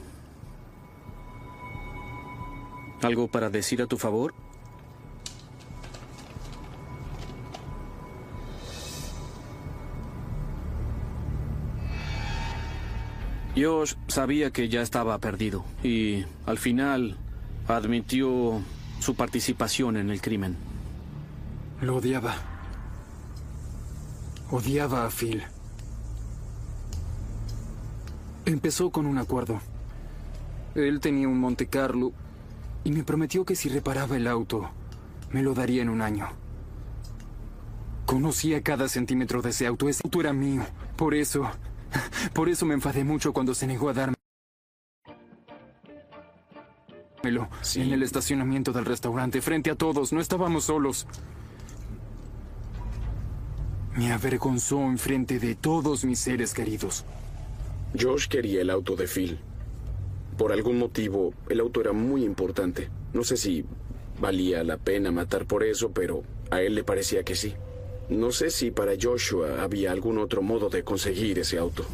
¿Algo para decir a tu favor? Josh sabía que ya estaba perdido y al final admitió su participación en el crimen. Lo odiaba. Odiaba a Phil. Empezó con un acuerdo. Él tenía un Monte Carlo y me prometió que si reparaba el auto, me lo daría en un año. Conocía cada centímetro de ese auto. Ese auto era mío. Por eso, por eso me enfadé mucho cuando se negó a darme. En el estacionamiento del restaurante, frente a todos, no estábamos solos. Me avergonzó en frente de todos mis seres queridos. Josh quería el auto de Phil. Por algún motivo, el auto era muy importante. No sé si valía la pena matar por eso, pero a él le parecía que sí. No sé si para Joshua había algún otro modo de conseguir ese auto.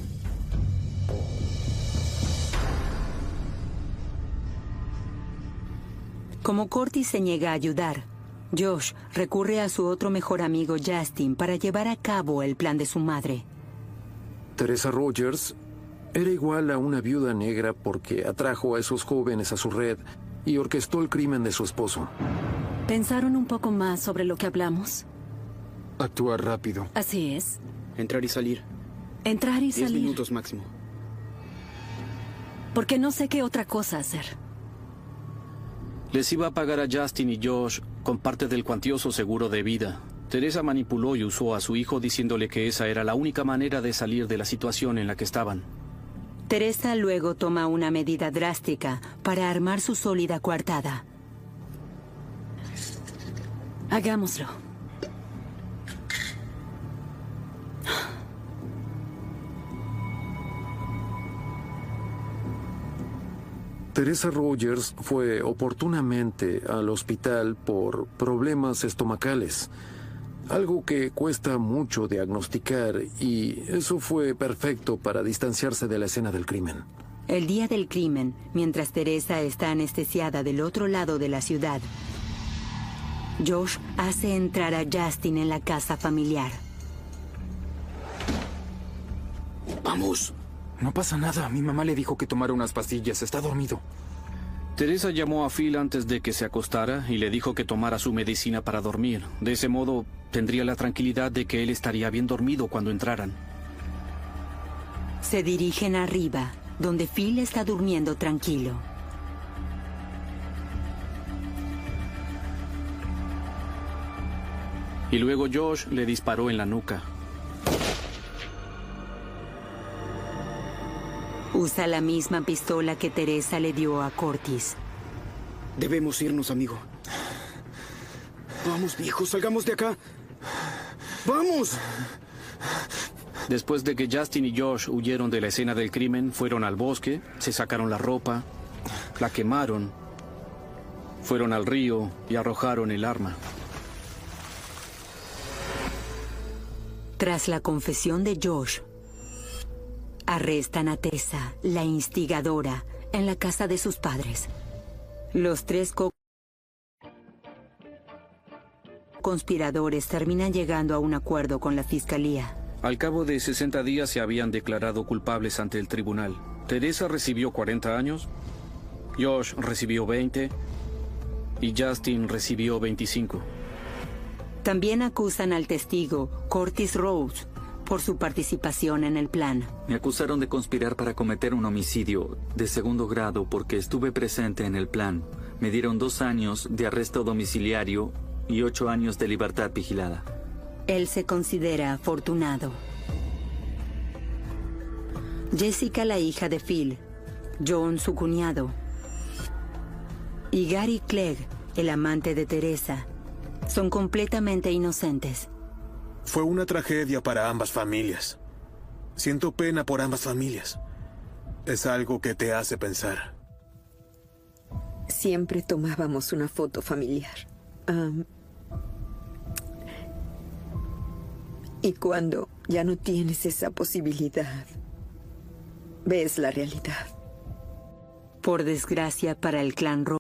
Como Curtis se niega a ayudar, Josh recurre a su otro mejor amigo Justin para llevar a cabo el plan de su madre. Teresa Rogers era igual a una viuda negra porque atrajo a esos jóvenes a su red y orquestó el crimen de su esposo. ¿Pensaron un poco más sobre lo que hablamos? Actuar rápido. Así es. Entrar y salir. Entrar y Diez salir. minutos máximo. Porque no sé qué otra cosa hacer. Les iba a pagar a Justin y Josh con parte del cuantioso seguro de vida. Teresa manipuló y usó a su hijo diciéndole que esa era la única manera de salir de la situación en la que estaban. Teresa luego toma una medida drástica para armar su sólida coartada. Hagámoslo. Teresa Rogers fue oportunamente al hospital por problemas estomacales algo que cuesta mucho diagnosticar y eso fue perfecto para distanciarse de la escena del crimen. El día del crimen, mientras Teresa está anestesiada del otro lado de la ciudad, Josh hace entrar a Justin en la casa familiar. Vamos. No pasa nada. Mi mamá le dijo que tomara unas pastillas. Está dormido. Teresa llamó a Phil antes de que se acostara y le dijo que tomara su medicina para dormir. De ese modo, tendría la tranquilidad de que él estaría bien dormido cuando entraran. Se dirigen arriba, donde Phil está durmiendo tranquilo. Y luego Josh le disparó en la nuca. Usa la misma pistola que Teresa le dio a Cortis. Debemos irnos, amigo. Vamos, viejo, salgamos de acá. ¡Vamos! Después de que Justin y Josh huyeron de la escena del crimen, fueron al bosque, se sacaron la ropa, la quemaron, fueron al río y arrojaron el arma. Tras la confesión de Josh, Arrestan a Tessa, la instigadora, en la casa de sus padres. Los tres conspiradores terminan llegando a un acuerdo con la fiscalía. Al cabo de 60 días se habían declarado culpables ante el tribunal. Teresa recibió 40 años, Josh recibió 20 y Justin recibió 25. También acusan al testigo Curtis Rose por su participación en el plan. Me acusaron de conspirar para cometer un homicidio de segundo grado porque estuve presente en el plan. Me dieron dos años de arresto domiciliario y ocho años de libertad vigilada. Él se considera afortunado. Jessica, la hija de Phil, John, su cuñado, y Gary Clegg, el amante de Teresa, son completamente inocentes. Fue una tragedia para ambas familias. Siento pena por ambas familias. Es algo que te hace pensar. Siempre tomábamos una foto familiar. Y cuando ya no tienes esa posibilidad, ves la realidad. Por desgracia para el clan Ro